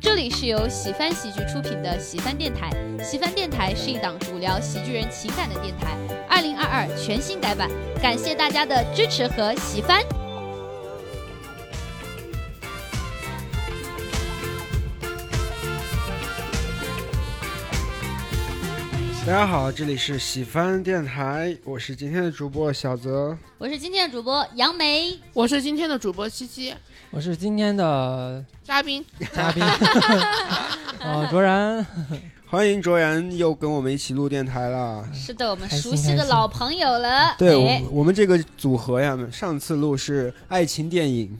这里是由喜翻喜剧出品的喜翻电台。喜翻电台是一档主聊喜剧人情感的电台，二零二二全新改版，感谢大家的支持和喜翻。大家好，这里是喜番电台，我是今天的主播小泽。我是今天的主播杨梅，我是今天的主播七七，我是今天的嘉宾。嘉宾，哦，卓然，欢迎卓然又跟我们一起录电台了。是的，我们熟悉的老朋友了。对，我哎们我们这个组合呀，上次录是爱情电影，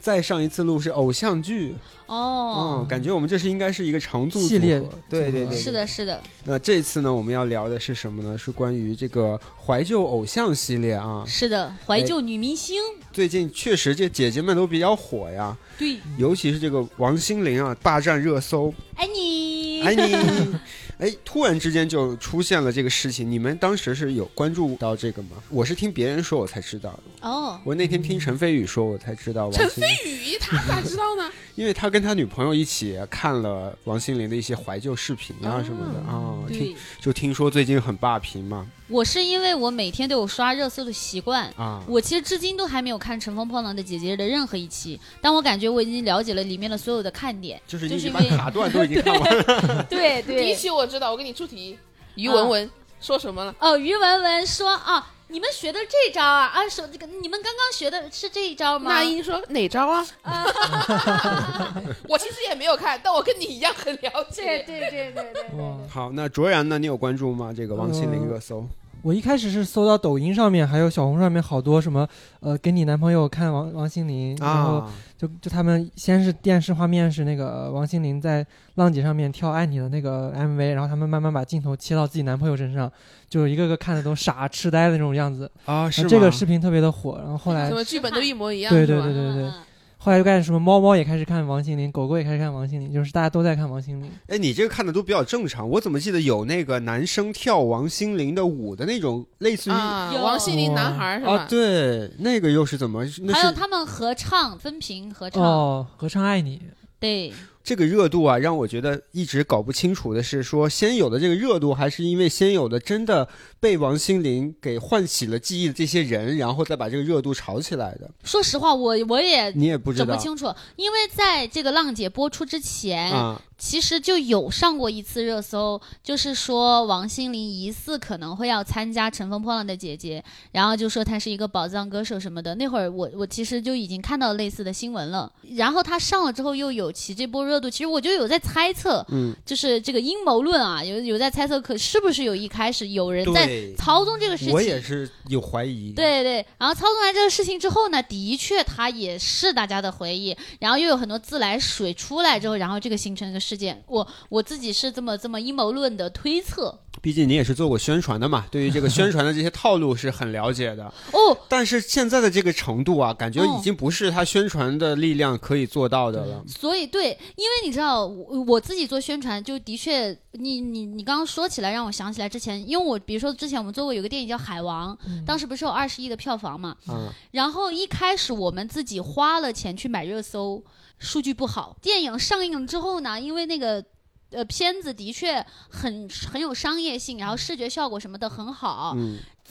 再上一次录是偶像剧。哦嗯，，感觉我们这是应该是一个常驻系列对对对，是。的，是的，那这次呢，我们要聊的是什么呢？是关于这个怀旧偶像系列啊。是的，怀旧女明星，最近确实这姐姐们都比较火呀，对，尤其是这个王心凌啊，霸占热搜。爱你，爱你，哎，突然之间就出现了这个事情，你们当时是有关注到这个吗？我是听别人说我才知道的，哦，我那天听陈飞宇说，我才知道王陈心凌，宇他咋知道呢？因为他跟他女朋友一起看了王心凌的一些怀旧视频啊什么的啊，听，就听说最近很霸屏嘛我是因为我每天都有刷热搜的习惯。啊，我其实至今都还没有看《乘风破浪的姐姐》的任何一期，但我感觉我已经了解了里面的所有的看点。就是因为卡段都已经看完了，对第一期我知道，我给你出题，于文文说什么了？哦，于文文说啊，你们学的这招啊，啊，手这个你们刚刚学的是这一招吗？那英说哪招啊？我其实也没有看，但我跟你一样很了对解。对对对对好，那卓然呢？你有关注吗？这个王心凌热搜我一开始是搜到抖音上面，还有小红上面好多什么，呃，给你男朋友看王王心凌，然后啊，就就他们先是电视画面是那个王心凌在浪姐上面跳爱你的那个 MV，然后他们慢慢把镜头切到自己男朋友身上，就一个个看的都傻痴呆的那种样子。啊，是吗这个视频特别的火，然后后来怎么剧本都一模一样？对对对对对嗯后来就开始什么猫猫也开始看王心凌，狗狗也开始看王心凌，就是大家都在看王心凌。哎，你这个看的都比较正常，我怎么记得有那个男生跳王心凌的舞的那种，类似于啊，有王心凌男孩是啊吧？对，那个又是怎么？那还有他们合唱分屏合唱，哦，合唱爱你，对，这个热度啊，让我觉得一直搞不清楚的是，说先有的这个热度，还是因为先有的真的被王心凌给唤起了记忆的这些人，然后再把这个热度炒起来的？说实话，我我也你也不知道整不清楚，因为在这个浪姐播出之前，啊？其实就有上过一次热搜，就是说王心凌疑似可能会要参加《乘风破浪的姐姐》，然后就说她是一个宝藏歌手什么的。那会儿我我其实就已经看到类似的新闻了。然后她上了之后又有其这波热度，其实我就有在猜测，嗯，就是这个阴谋论啊，有有在猜测，可是不是有一开始有人在对，操纵这个事情？我也是有怀疑。，对对，然后操纵完这个事情之后呢，的确它也是大家的回忆，然后又有很多自来水出来之后，然后这个形成一个事件。我我自己是这么这么阴谋论的推测毕竟你也是做过宣传的嘛，对于这个宣传的这些套路是很了解的。哦。但是现在的这个程度啊，感觉已经不是他宣传的力量可以做到的了。所以对，因为你知道，我我自己做宣传，就的确，你你你刚刚说起来，让我想起来之前，因为我比如说之前我们做过有个电影叫《海王》，当时不是有二十亿的票房嘛，嗯，然后一开始我们自己花了钱去买热搜，数据不好。电影上映了之后呢，因为那个呃片子的确很很有商业性，然后视觉效果什么的很好，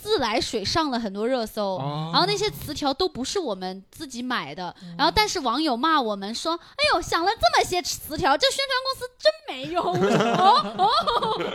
自来水上了很多热搜。哦然后那些词条都不是我们自己买的，然后但是网友骂我们说：“哎呦，想了这么些词条，这宣传公司真没用！”哦哦，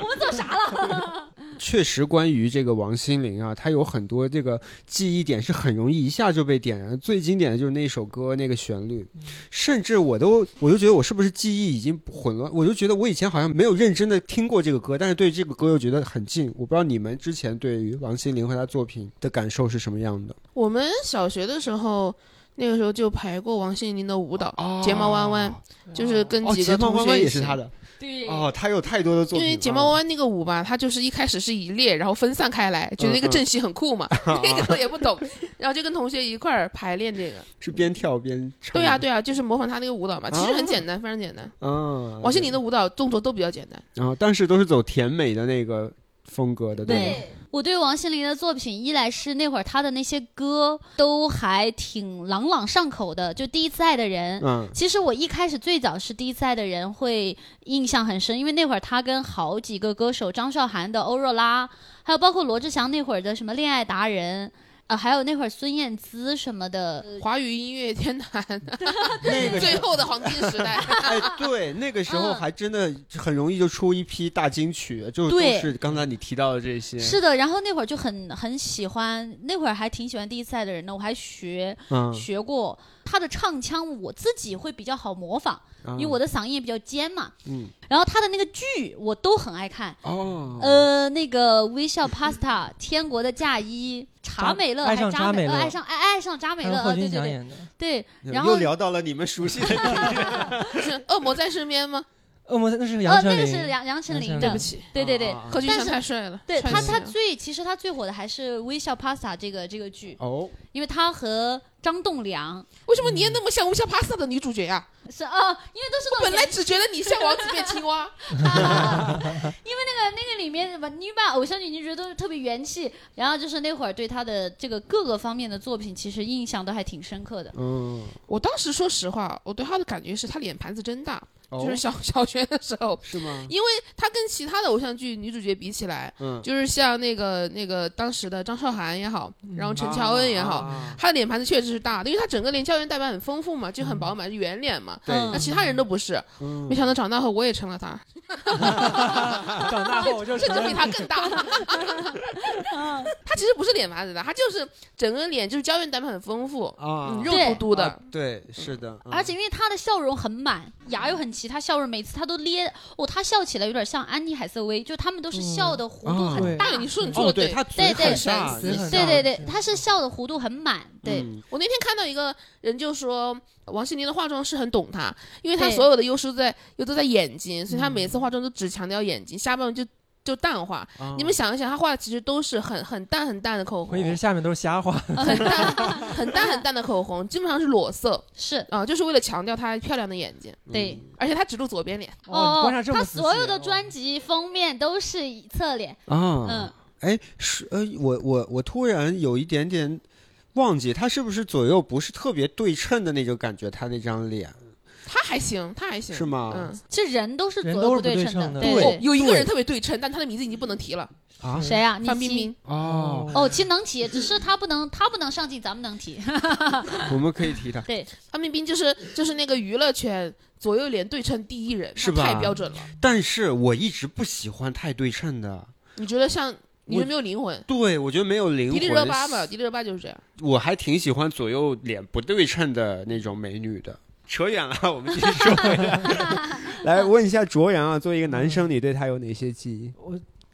我们做啥了？确实，关于这个王心凌啊，她有很多这个记忆点是很容易一下就被点燃。最经典的就是那首歌那个旋律，甚至我都我就觉得我是不是记忆已经混乱，我就觉得我以前好像没有认真的听过这个歌，但是对这个歌又觉得很近。我不知道你们之前对于王心凌和他作品的感受是什么样的？我们小学的时候，那个时候就排过王心凌的舞蹈，哦睫毛弯弯，就是跟哦，几个睫毛弯弯同学。也是他的对哦，他有太多的作品因，为睫毛弯弯那个舞吧，它就是一开始是一列，然后分散开来，觉得那个阵型很酷嘛，那个时候也不懂，然后就跟同学一块儿排练这个。是边跳边唱。对啊、对啊、就是模仿他那个舞蹈嘛，其实很简单，非常简单。嗯，王心凌的舞蹈动作都比较简单。然后但是都是走甜美的那个风格的，对，我对王心凌的作品，一来是那会儿她的那些歌都还挺朗朗上口的，就《第一次爱的人》。嗯，其实我一开始最早是《第一次爱的人》会印象很深，因为那会儿她跟好几个歌手，张韶涵的《欧若拉》，还有包括罗志祥那会儿的什么《恋爱达人》。啊，还有那会儿孙燕姿什么的，华语音乐天坛 那个最后的黄金时代。哎，对，那个时候嗯还真的很容易就出一批大金曲，就都是刚才你提到的这些。是的。然后那会儿就很很喜欢，那会儿还挺喜欢《第一次爱的人》的，我还学嗯，学过他的唱腔，我自己会比较好模仿，因为我的嗓音也比较尖嘛。嗯然后他的那个剧我都很爱看，哦，呃，那个微笑 Pasta、天国的嫁衣、查美乐，还扎呃扎美乐爱上爱爱上扎美乐，对对对。对。然后又聊到了你们熟悉的 是恶魔在身边吗？恶魔那是呃杨，丞琳，那个是杨杨丞琳的对不，起，对对对。啊贺军翔但是太帅了。对他，他最其实他最火的还是《微笑 Pasta》这个这个剧，哦，因为他和张栋梁为什么你也那么像《微笑 Pasta》的女主角呀？是哦，因为都是本来只觉得你像王子变青蛙。因为那个那个里面吧，女版偶像剧你觉得都是特别元气，然后就是那会儿对他的这个各个方面的作品，其实印象都还挺深刻的。嗯，我当时说实话，我对他的感觉是他脸盘子真大，哦就是小 小学的时候，是吗？因为她跟其他的偶像剧女主角比起来，嗯，就是像那个那个当时的张韶涵也好，然后陈乔恩也好，啊她的脸盘子确实是大的，因为她整个脸胶原蛋白很丰富嘛，就很饱满，是圆脸嘛。对嗯那其他人都不是，嗯没想到长大后我也成了她，长大后我就甚至比他更大。他其实不是脸麻子的，他就是整个脸就是胶原蛋白很丰富，啊嗯，肉对嘟嘟的啊。对，是的，嗯而且因为他的笑容很满，牙又很齐，他笑容每次他都咧，哦，他笑起来有点像安妮海瑟薇，就他们都是笑的弧度啊很大。对，你说你说的对。他嘴对对对对对对是，她是笑的弧度很满，对，嗯我那天看到一个人就说，王心凌的化妆师很懂她，因为她所有的优势在又都在眼睛，所以她每次化妆都只强调眼睛，下半部就就淡化。啊你们想一想，她画的其实都是很很淡很淡的口红我以为，下面都是瞎画。很淡很淡很淡的口红，基本上是裸色是，啊、就是为了强调她漂亮的眼睛。对。而且她只露左边脸，哦，你观察这么她所有的哦专辑封面都是侧脸，啊，嗯，哎，是呃，我我我突然有一点点忘记，他是不是左右不是特别对称的那种感觉？他那张脸她还行，他还行，是吗嗯，这人都是人都是不左右对对称的对对哦，有一个人特别对称，但他的名字已经不能提了，啊谁啊？范冰冰。哦，哦，其实能提，只是他不能，他不能上镜，咱们能提。我们可以提他。对，范冰冰就是就是那个娱乐圈左右脸对称第一人，是她太标准了。但是我一直不喜欢太对称的，你觉得像你我觉得没有灵魂？对我觉得没有灵魂迪丽热魂。巴嘛，迪丽热巴就是这样。我还挺喜欢左右脸不对称的那种美女的。扯远了，我们继续说回来。来问一下卓然啊，作为一个男生，你对他有哪些记忆？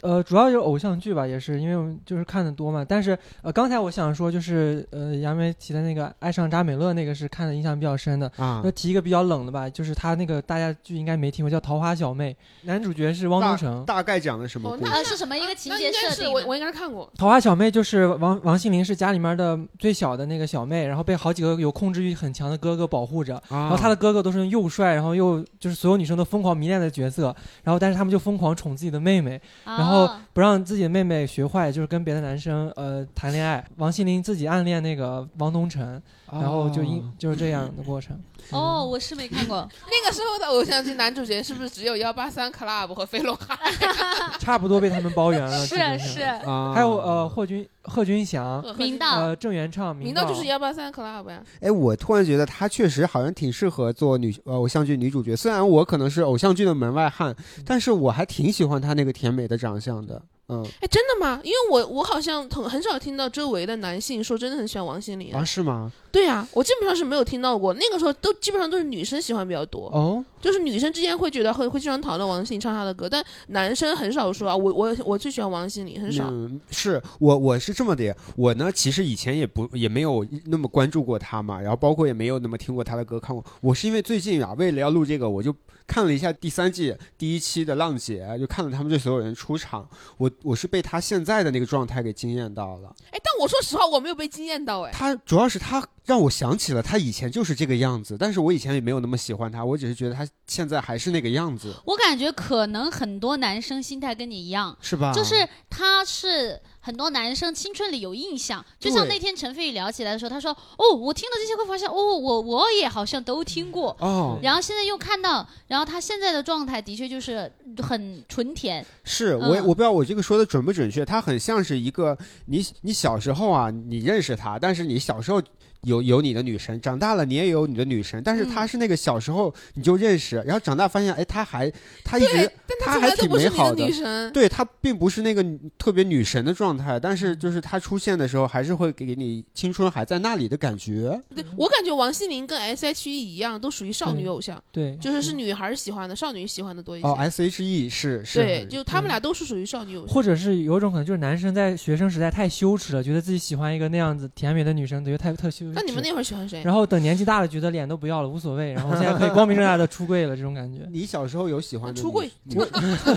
呃，主要就是偶像剧吧，也是因为我们就是看的多嘛。但是呃，刚才我想说，就是呃，杨梅提的那个《爱上扎美乐》那个是看的印象比较深的。啊要提一个比较冷的吧，就是他那个大家剧应该没听过，叫《桃花小妹》，男主角是汪东城。大概讲的什么哦故事？呃，是什么一个情节设定我我应该是看过。桃花小妹就是王王心凌是家里面的最小的那个小妹，然后被好几个有控制欲很强的哥哥保护着，啊然后他的哥哥都是又帅，然后又就是所有女生都疯狂迷恋的角色，然后但是他们就疯狂宠自己的妹妹，然后啊不让自己的妹妹学坏，就是跟别的男生呃谈恋爱。王心凌自己暗恋那个王东城，然后就因、就是这样的过程。哦，我是没看过。那个时候的偶像剧男主角是不是只有幺八三 club 和飞龙海？差不多被他们包圆了。是是，啊还有呃霍军贺军翔，明道呃郑元畅，明道道就是幺八三 club 呀。哎，我突然觉得他确实好像挺适合做女呃偶像剧女主角。虽然我可能是偶像剧的门外汉，但是我还挺喜欢他那个甜美的长相的。嗯哎，真的吗？因为我我好像很很少听到周围的男性说真的很喜欢王心凌。啊，是吗？对呀、我基本上是没有听到过。那个时候都基本上都是女生喜欢比较多，哦，就是女生之间会觉得会会经常讨论王心凌唱她的歌，但男生很少说啊，我我我最喜欢王心凌，很少。嗯，是我我是这么的，我呢其实以前也不也没有那么关注过她嘛，然后包括也没有那么听过她的歌，看过。我是因为最近啊，为了要录这个，我就看了一下第三季第一期的浪姐，就看了他们这所有人出场，我我是被他现在的那个状态给惊艳到了。哎，但我说实话，我没有被惊艳到哎。他主要是她让我想起了他以前就是这个样子，但是我以前也没有那么喜欢他，我只是觉得他现在还是那个样子，我感觉可能很多男生心态跟你一样，是吧？就是他是很多男生青春里有印象，就像那天陈飞宇聊起来的时候，他说：“哦，我听了这些会发现，哦，我我也好像都听过。”哦，然后现在又看到，然后他现在的状态的确就是很纯甜，是我也嗯我不知道我这个说的准不准确，他很像是一个你你小时候啊，你认识他，但是你小时候。有有你的女神，长大了你也有你的女神，但是她是那个小时候你就认识，然后长大发现，哎，她还她一直对，但他还从来都挺美好不是你的女神。对她并不是那个特别女神的状态，但是就是她出现的时候，还是会给你青春还在那里的感觉。对我感觉王心凌跟 S.H.E 一样，都属于少女偶像，对，就是是女孩喜欢的，少女喜欢的多一些。哦，S H E 是是对，就他们俩都是属于少女偶像。或者是有一种可能，就是男生在学生时代太羞耻了，觉得自己喜欢一个那样子甜美的女生，觉得太特羞耻。那你们那会儿喜欢谁？然后等年纪大了，觉得脸都不要了，无所谓，然后现在可以光明正大的出柜了，这种感觉。你小时候有喜欢的出柜女女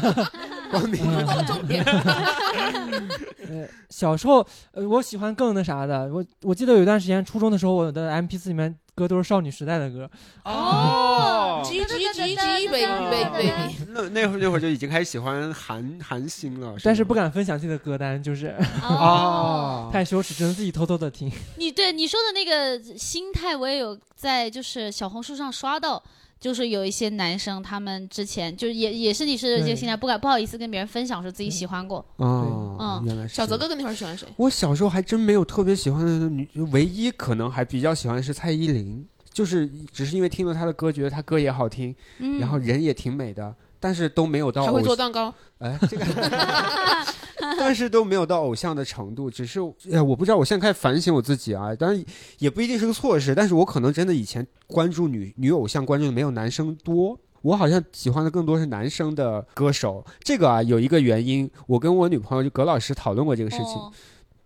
光明正大到了重点。呃，小时候，呃，我喜欢更那啥的。我我记得有一段时间，初中的时候，我的 M P 四里面歌都是少女时代的歌。哦 G G G G baby baby baby，那那会儿那会儿就已经开始喜欢韩韩星了，吗但是不敢分享自己的歌单，就是哦，太羞耻，只能自己偷偷的听。你对你说的那个心态，我也有在就是小红书上刷到，就是有一些男生他们之前就是也也是你是这个对心态，不敢不好意思跟别人分享说自己喜欢过。哦，嗯原来是小泽哥哥那会儿喜欢谁？我小时候还真没有特别喜欢的女，唯一可能还比较喜欢的是蔡依林，就是只是因为听了她的歌，觉得她歌也好听，嗯，然后人也挺美的，但是都没有到还会偶做蛋糕。哎，这个，但是都没有到偶像的程度，只是，哎，我不知道，我现在开始反省我自己啊，当然也不一定是个错事，但是我可能真的以前关注女女偶像关注的没有男生多。我好像喜欢的更多是男生的歌手，这个啊有一个原因，我跟我女朋友就葛老师讨论过这个事情。哦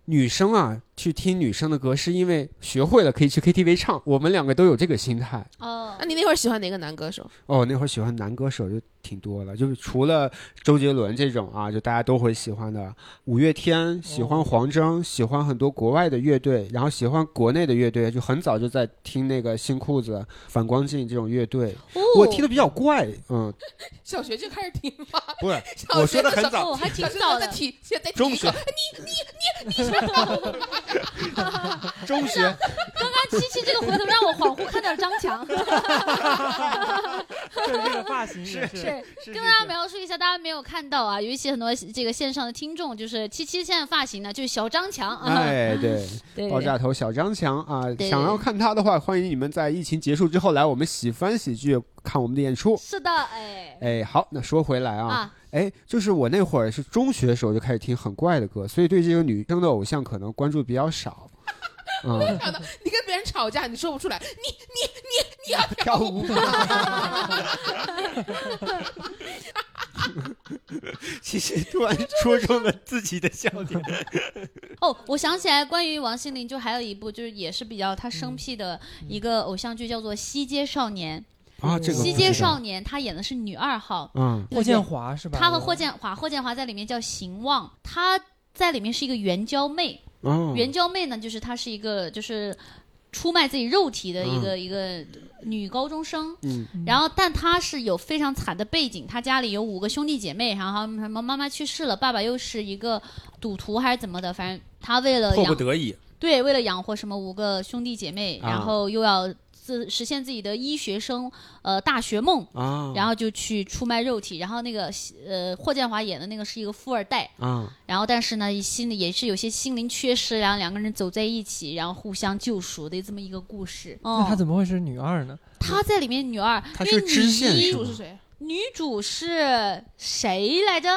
女生啊去听女生的歌，是因为学会了可以去 KTV 唱，我们两个都有这个心态。哦那，你那会儿喜欢哪个男歌手？哦，那会儿喜欢男歌手就挺多了，就是除了周杰伦这种啊，就大家都会喜欢的，五月天，喜欢黄征，喜欢很多国外的乐队，然后喜欢国内的乐队，就很早就在听那个新裤子、反光镜这种乐队。哦我听的比较怪，嗯，小学就开始听吗？不是，小我说的很早哦，还挺早的。在听，现在中学一个，中学刚刚七七这个回头让我恍惚看到了张强，对，这个发型也是。是跟大家描述一下，大家没有看到啊，有一些很多这个线上的听众，就是七七现在发型呢，就是小张强。啊，哎，对，对。爆炸头小张强啊，对。想要看他的话，欢迎你们在疫情结束之后来我们喜欢喜剧看我们的演出。是的，哎。哎，好，那说回来啊，啊，哎，就是我那会儿是中学的时候就开始听很怪的歌，所以对这个女生的偶像可能关注比较少。嗯，你跟别人吵架，你说不出来，你你你你要跳舞。其实突然戳中了自己的笑点。哦，我想起来，关于王心凌，就还有一部，就是也是比较她嗯生僻的一个偶像剧，叫做《西街少年》。啊，这个西街少年，她演的是女二号，嗯霍建华是吧？她和霍建华，霍建华在里面叫邢望，她在里面是一个援交妹。哦，援交妹呢，就是她是一个就是出卖自己肉体的一个、一个女高中生。嗯然后，但她是有非常惨的背景，她家里有五个兄弟姐妹，然后什么妈妈去世了，爸爸又是一个赌徒还是怎么的，反正她为了迫养不得已。对，为了养活什么五个兄弟姐妹，啊然后又要自实现自己的医学生呃大学梦，啊，然后就去出卖肉体。然后那个呃霍建华演的那个是一个富二代，啊，然后但是呢心里也是有些心灵缺失，然后两个人走在一起，然后互相救赎的这么一个故事。那哦，她怎么会是女二呢？她在里面女二，女主是谁？女主是谁来着？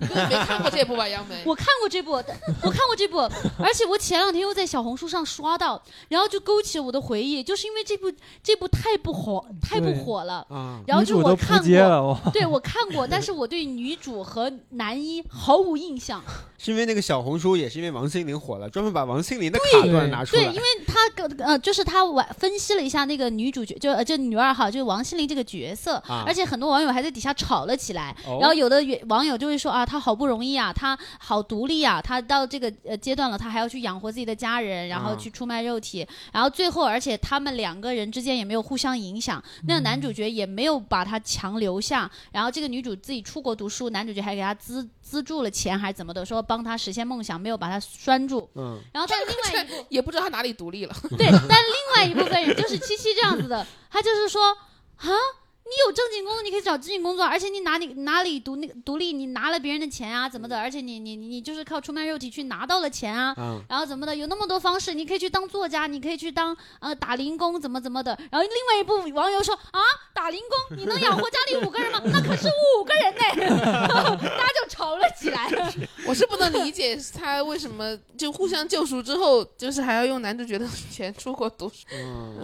你根本没看过这部吧，杨梅？我看过这部，我看过这部，而且我前两天又在小红书上刷到，然后就勾起了我的回忆，就是因为这部这部太不火，太不火了。啊，然后就女主都扑我看过，街了，对我看过，但是我对女主和男一毫无印象。是因为那个小红书也是因为王心凌火了，专门把王心凌的卡段拿出来对，因。为他个呃，就是他完分析了一下那个女主角，就呃就女二号，就是王心凌这个角色，啊而且很多网友还在底下吵了起来。哦然后有的网网友就会说啊，他好不容易啊，他好独立啊，他到这个呃阶段了，他还要去养活自己的家人，然后啊去出卖肉体，然后最后而且他们两个人之间也没有互相影响，那个男主角也没有把他强留下，然后这个女主自己出国读书，男主角还给他资资助了钱还是怎么的，说帮他实现梦想，没有把他拴住。嗯，然后但另外一部也不知道他哪里独立了。对，但另外一部分人就是七七这样子的，他就是说啊。你有正经工作，你可以找正经工作，而且你哪里哪里独那个独立，你拿了别人的钱啊，怎么的？而且你你你你就是靠出卖肉体去拿到了钱啊，啊，然后怎么的？有那么多方式，你可以去当作家，你可以去当呃打零工，怎么怎么的。然后另外一部网友说啊，打零工你能养活家里五个人吗？那可是五个人呢，大家就吵了起来。我是不能理解他为什么就互相救赎之后，就是还要用男主角的钱出国读书。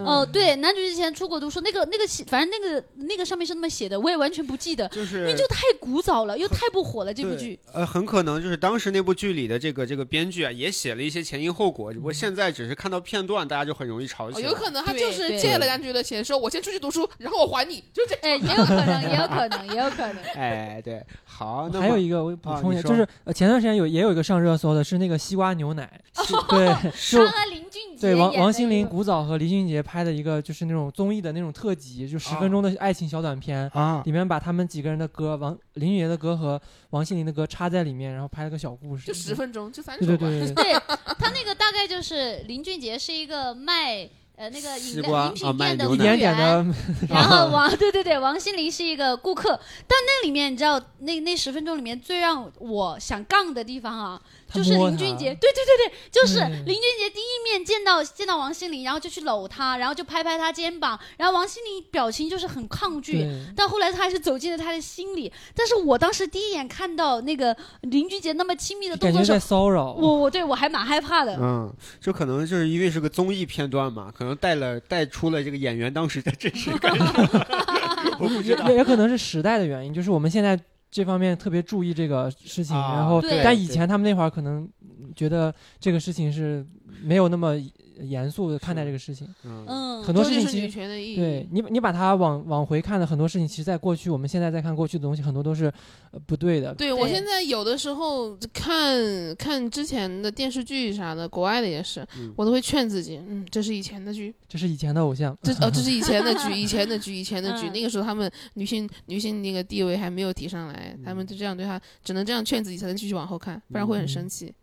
哦，对，男主之前出国读书，那个那个，反正那个那个上面是那么写的，我也完全不记得，就是因为就太古早了，又太不火了这部剧。呃，很可能就是当时那部剧里的这个这个编剧啊，也写了一些前因后果，只不过现在只是看到片段，大家就很容易吵哦起来。有可能他就是借了男主角的钱，说我先出去读书，然后我还你，就这。哎，也有可能，也有可能，也有可能。哎，对，好，那还有一个我补充一下，啊就是呃前段时间有也有一个上热搜的是那个西瓜牛奶，对，他就和林俊杰对王王心凌、古早和林俊杰拍的一个就是那种综艺的那种特辑，就十分钟的爱情小短片，啊，里面把他们几个人的歌，王林俊杰的歌和王心凌的歌插在里面，然后拍了个小故事，就十分钟，就三对首吧。对对对对，对。他那个大概就是林俊杰是一个卖呃那个饮料饮品啊卖店的牛奶。一点点的，然后王对对对，王心凌是一个顾客，但那里面你知道那那十分钟里面最让我想杠的地方啊，就是林俊杰，对对对对，就是林俊杰第一面见到见到王心凌，然后就去搂她，然后就拍拍她肩膀，然后王心凌表情就是很抗拒。但后来他还是走进了他的心里，但是我当时第一眼看到那个林俊杰那么亲密的动作时候感觉在，骚扰，我我对我还蛮害怕的。嗯，就可能就是因为是个综艺片段嘛，可能带了带出了这个演员当时的真实感受。我不知道也也可能是时代的原因，就是我们现在这方面特别注意这个事情，啊然后对但以前他们那会儿可能嗯觉得这个事情是没有那么严肃的看待这个事情。嗯，嗯，很多事情其实权的意义。对你，你把它往往回看的很多事情，其实在过去，我们现在在看过去的东西，很多都是、呃、不对的。对我现在有的时候看看之前的电视剧啥的，国外的也是，嗯我都会劝自己，嗯，这是以前的剧，这是以前的偶像，这哦这是以前的剧，以前的剧，以前的剧，嗯那个时候他们女性女性那个地位还没有提上来，他们就这样对他，只能这样劝自己才能继续往后看，不然会很生气。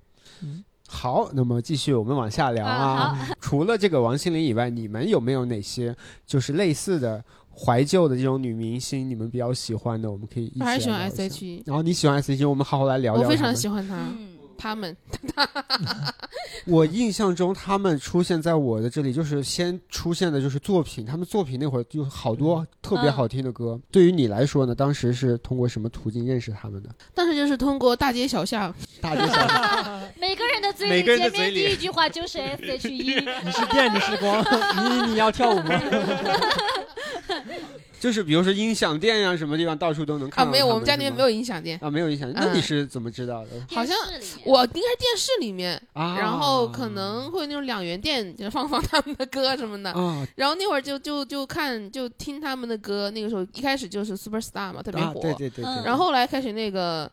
好，那么继续我们往下聊啊啊。除了这个王心凌以外，你们有没有哪些就是类似的怀旧的这种女明星，你们比较喜欢的？我们可以一起我还喜欢来聊一下 S.H.E，然后你喜欢 S.H.E，我们好好来聊聊。我非常喜欢她，嗯，他们 我印象中，他们出现在我的这里，就是先出现的就是作品，他们作品那会儿就好多特别好听的歌。对于你来说呢，当时是通过什么途径认识他们的？当时就是通过大街小巷，大街小巷 每个人的嘴里每个人的见面嘴里第一句话就是 S H E，你是电，你是光，你你要跳舞吗？就是比如说音响店呀、什么地方到处都能啊，看到。没有，我们家那边没有有音响店，啊，没有音响。那你是怎么知道的？好像电视里我应该是电视里面，啊，然后可能会那种两元店就放 放他们的歌什么的，啊然后那会儿就就就看就听他们的歌，那个时候一开始就是 Super Star 嘛，特别啊，火，对对对对。嗯然后后来开始那个，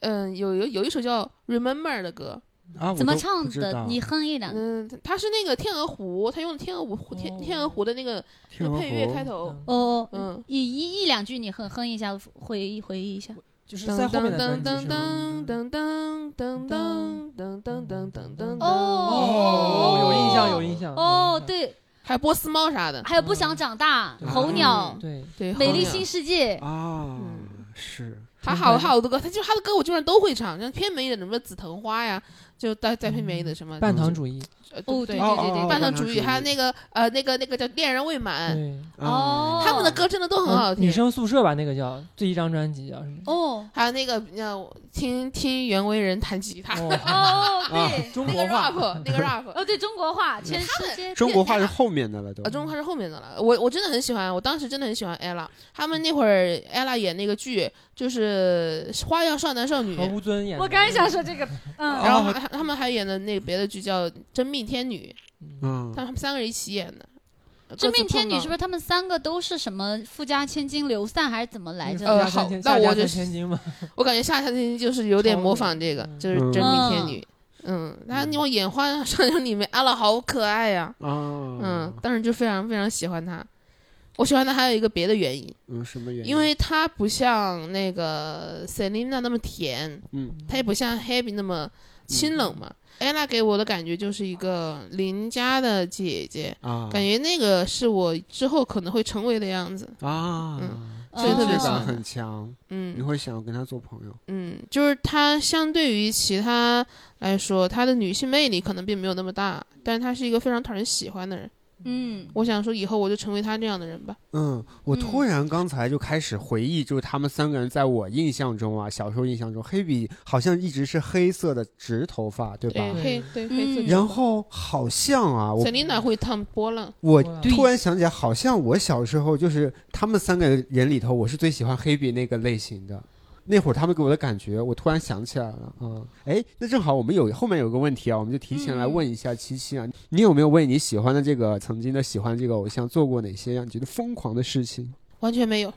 嗯，有有有一首叫 Remember 的歌，啊，怎么唱？的你哼一两句。嗯，他是那个天鹅湖，他用的天鹅湖天天鹅湖的那个配乐开头，哦，嗯，一一一两句你哼哼一下，回忆回忆一下。就是噔在后面的噔专辑噔？噔噔噔噔噔噔噔噔噔噔，哦，有印象，有印象。哦，对，还有波斯猫啥的，还有不想长大、对候鸟、对，对，美丽新世界。啊嗯，是 他好好多歌，他就他的歌我基本上都会唱，像偏美一点的什么紫藤花呀，就带带黑莓的什么半糖主义。哦，对对对对对，半糖糖主义，还有那个呃那个那个叫恋人未满，哦，他们的歌真的都很好听。女生宿舍吧，那个叫第一张专辑叫什么？哦还有那个叫，听听袁惟仁弹吉他，哦，哦对，那个中国话 rap，那个 rap，哦对，中国话，全世界中国话是后面的了都啊，。中国话是后面的了。我我真的很喜欢，我当时真的很喜欢 ella。他们那会儿 ella 演那个剧就是《花样少男少女何》，吴尊演的。我刚想说这个，嗯，然后还他们还演的那个别的剧叫《真命天女》，嗯他们三个人一起演的。真命天女是不是？他们三个都是什么富家千金流散还是怎么来着？呃下好那我就千金嘛，我感觉夏夏千金就是有点模仿这个，嗯就是真命天女。嗯，然后那种眼花上人里面，阿拉好可爱呀、啊，嗯，当时就非常非常喜欢她。我喜欢她还有一个别的原因，嗯，什么原因？因为她不像那个 Selina 那么甜，嗯她也不像 Happy 那么清冷嘛。Ella 给我的感觉就是一个邻家的姐姐，啊，感觉那个是我之后可能会成为的样子。啊，所以特别亲切感很强，嗯你嗯会想要跟她做朋友。嗯，就是她相对于其他来说，她的女性魅力可能并没有那么大，但是她是一个非常讨人喜欢的人。嗯，我想说，以后我就成为他这样的人吧。嗯，我突嗯然刚才就开始回忆，就是他们三个人在我印象中啊，小时候印象中，黑比好像一直是黑色的直头发，对吧？对，黑对黑色嗯头发。然后好像啊，我 Selina 会烫波浪，我突然想起来，好像我小时候就是他们三个人里头，我是最喜欢黑比那个类型的。那会儿他们给我的感觉，我突然想起来了嗯！哎、那正好我们有后面有个问题啊，我们就提前来问一下七七啊，你有没有为你喜欢的这个曾经的喜欢这个偶像做过哪些让你觉得疯狂的事情？完全没有。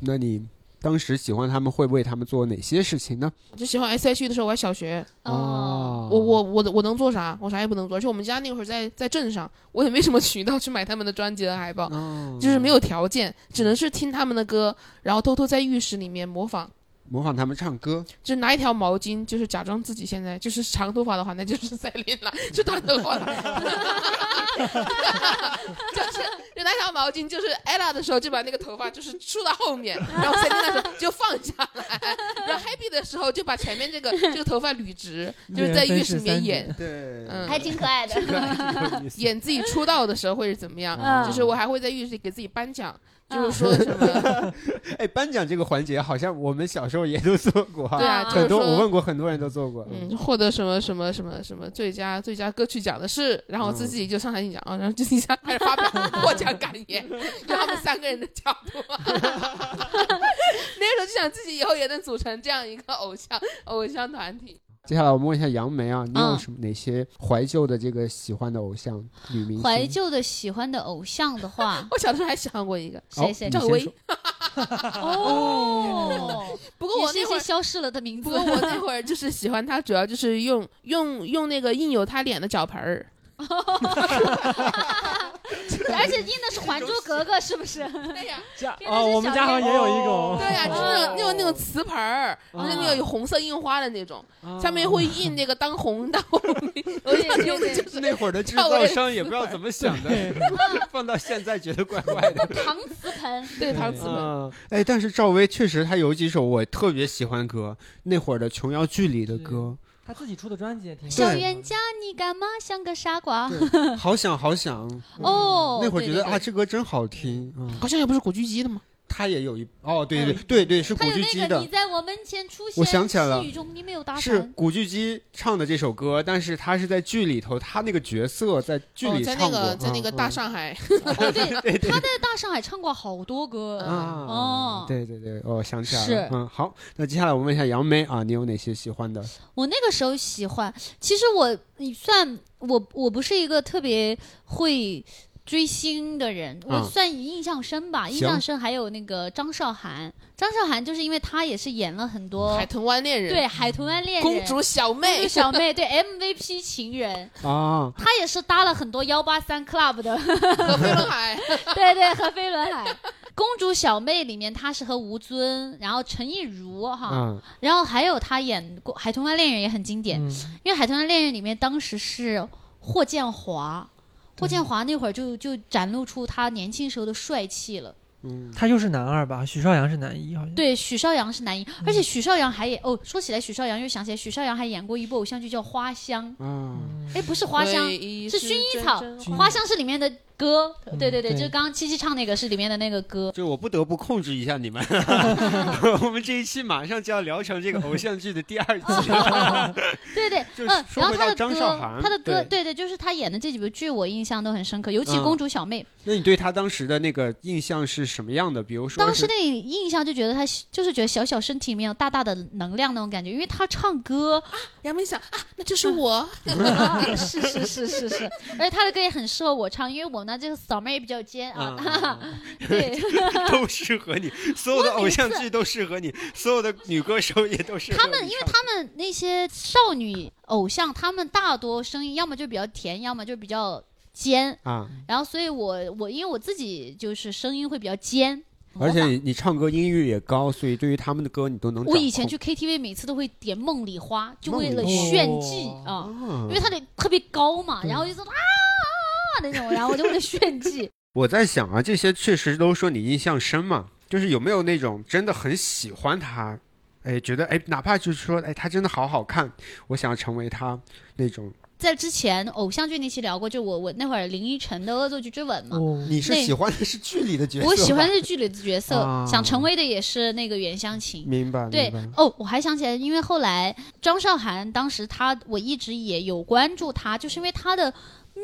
那你当时喜欢他们，会为他们做哪些事情呢？就喜欢 S.H.E 的时候，我还小学，哦，我我我我能做啥？我啥也不能做。而且我们家那会儿在在镇上，我也没什么渠道去买他们的专辑和海报，哦就是没有条件，只能是听他们的歌，然后偷偷在浴室里面模仿。模仿他们唱歌，就拿一条毛巾，就是假装自己现在就是长头发的话，那就是赛琳娜；就短头发了，就是就拿条毛巾，就是 ella 的时候就把那个头发就是梳到后面，然后赛琳娜的时候就放下来，然后 happy 的时候就把前面这个 这个头发捋直，就是在浴室里面演对嗯还挺可爱的。演自己出道的时候会是怎么样。嗯就是我还会在浴室里给自己颁奖，就是说什么 哎，颁奖这个环节好像我们小时候也都做过哈，对啊，嗯就是很多我问过很多人都做过，嗯，获得什么什么什么什么最佳最佳歌曲奖的是，然后我自己就上台领奖啊，然后就一下开始发表 获奖感言，就他们三个人的角度，那时候就想自己以后也能组成这样一个偶像偶像团体。接下来我们问一下杨梅啊，你有嗯什么哪些怀旧的这个喜欢的偶像女明星？怀旧的喜欢的偶像的话，我小时候还喜欢过一个，谁谁哦赵薇 哦，不过我那会儿。些消失了的名字不。过我那会儿就是喜欢她，主要就是用用用那个印有她脸的脚盆儿，而且印的是《还珠格格》，是不是？对呀，家哦，我们家好像也有一种，对呀，就是那种那种那种瓷盆儿，哦就是那个有红色印花的那种，啊上面会印那个当红当红，用的 就是那会儿的制造商也不知道怎么想的，放到现在觉得怪怪的。搪瓷盆。对搪瓷盆。嗯，哎，但是赵薇确实她有几首我特别喜欢歌，那会儿的琼瑶剧里的歌，他自己出的专辑也挺好小冤家，你干嘛像个傻瓜？好想好想，哦，那会儿觉得啊，这歌真好听，嗯，好像也不是古巨基的吗？她也有一哦，对对对对，是古巨基的那个你，在我门前出现，我想起来了。细雨中你没有打伞。是古巨基唱的这首歌，但是他是在剧里头，他那个角色在剧哦，里唱过，在那个在那个大嗯。上海，哦，对，他在大上海唱过好多歌。嗯啊，哦。对对对，哦，想起来了，是。嗯，好，那接下来我问一下杨梅啊，你有哪些喜欢的？我那个时候喜欢，其实我你算我我不是一个特别会追星的人，我嗯算印象深吧。印象深还有那个张韶涵，张韶涵就是因为她也是演了很多海豚湾恋人，对《海豚湾恋人》公主小妹。公妹主，小妹对 MVP 情人，啊，她也是搭了很多幺八三 club 的，和飞轮海，对 对，和飞轮海。公主小妹里面，她是和吴尊，然后陈亦儒哈，嗯。然后还有她演过《海豚湾恋人》也很经典，嗯，因为《海豚湾恋人》里面当时是霍建华，霍建华那会儿就就展露出他年轻时候的帅气了。嗯，他又是男二吧？许绍洋是男一，好像。对，许绍洋是男一，而且许绍洋还演哦，说起来许绍洋又想起来，许绍洋还演过一部偶像剧叫《花香》，嗯，哎，不是花香，是是薰衣草花香是里面的歌，嗯对对对，对。就是刚刚七七唱那个是里面的那个歌。就我不得不控制一下你们，我们这一期马上就要聊成这个偶像剧的第二集。了，对对，嗯，说回到然后他的张韶涵歌，他的歌，对。对对，就是他演的这几部剧，我印象都很深刻，尤其嗯《公主小妹》，那你对他当时的那个印象是什么样的？比如说当时那印象就觉得他就是觉得小小身体里面有大大的能量那种感觉，因为他唱歌，杨梅想啊，那就是我，啊是是是是是，而且他的歌也很适合我唱，因为我呢，这个嗓门也比较尖啊，啊，对，都适合你，所有的偶像剧都适合你，所有的女歌手也都适合他们，因为他们那些少女偶像，他们大多声音要么就比较甜，要么就比较尖。啊，然后，所以我我因为我自己就是声音会比较尖，而且你你唱歌音域也高，所以对于他们的歌你都能。我以前去 KTV 每次都会点《梦里花》，就为了炫技哦啊，啊因为它得特别高嘛，然后就说啊啊那种，然后我就为了炫技。我在想啊，这些确实都说你印象深嘛，就是有没有那种真的很喜欢他，哎，觉得哎，哪怕就是说哎，他真的好好看，我想要成为他那种。在之前偶像剧那期聊过，就我我那会儿林依晨的《恶作剧之吻》嘛，哦，你是喜欢的是剧里的角色，我喜欢的是剧里的角色，啊想成为的也是那个袁湘琴。明白，对白哦，我还想起来，因为后来张韶涵当时她，我一直也有关注她，就是因为她的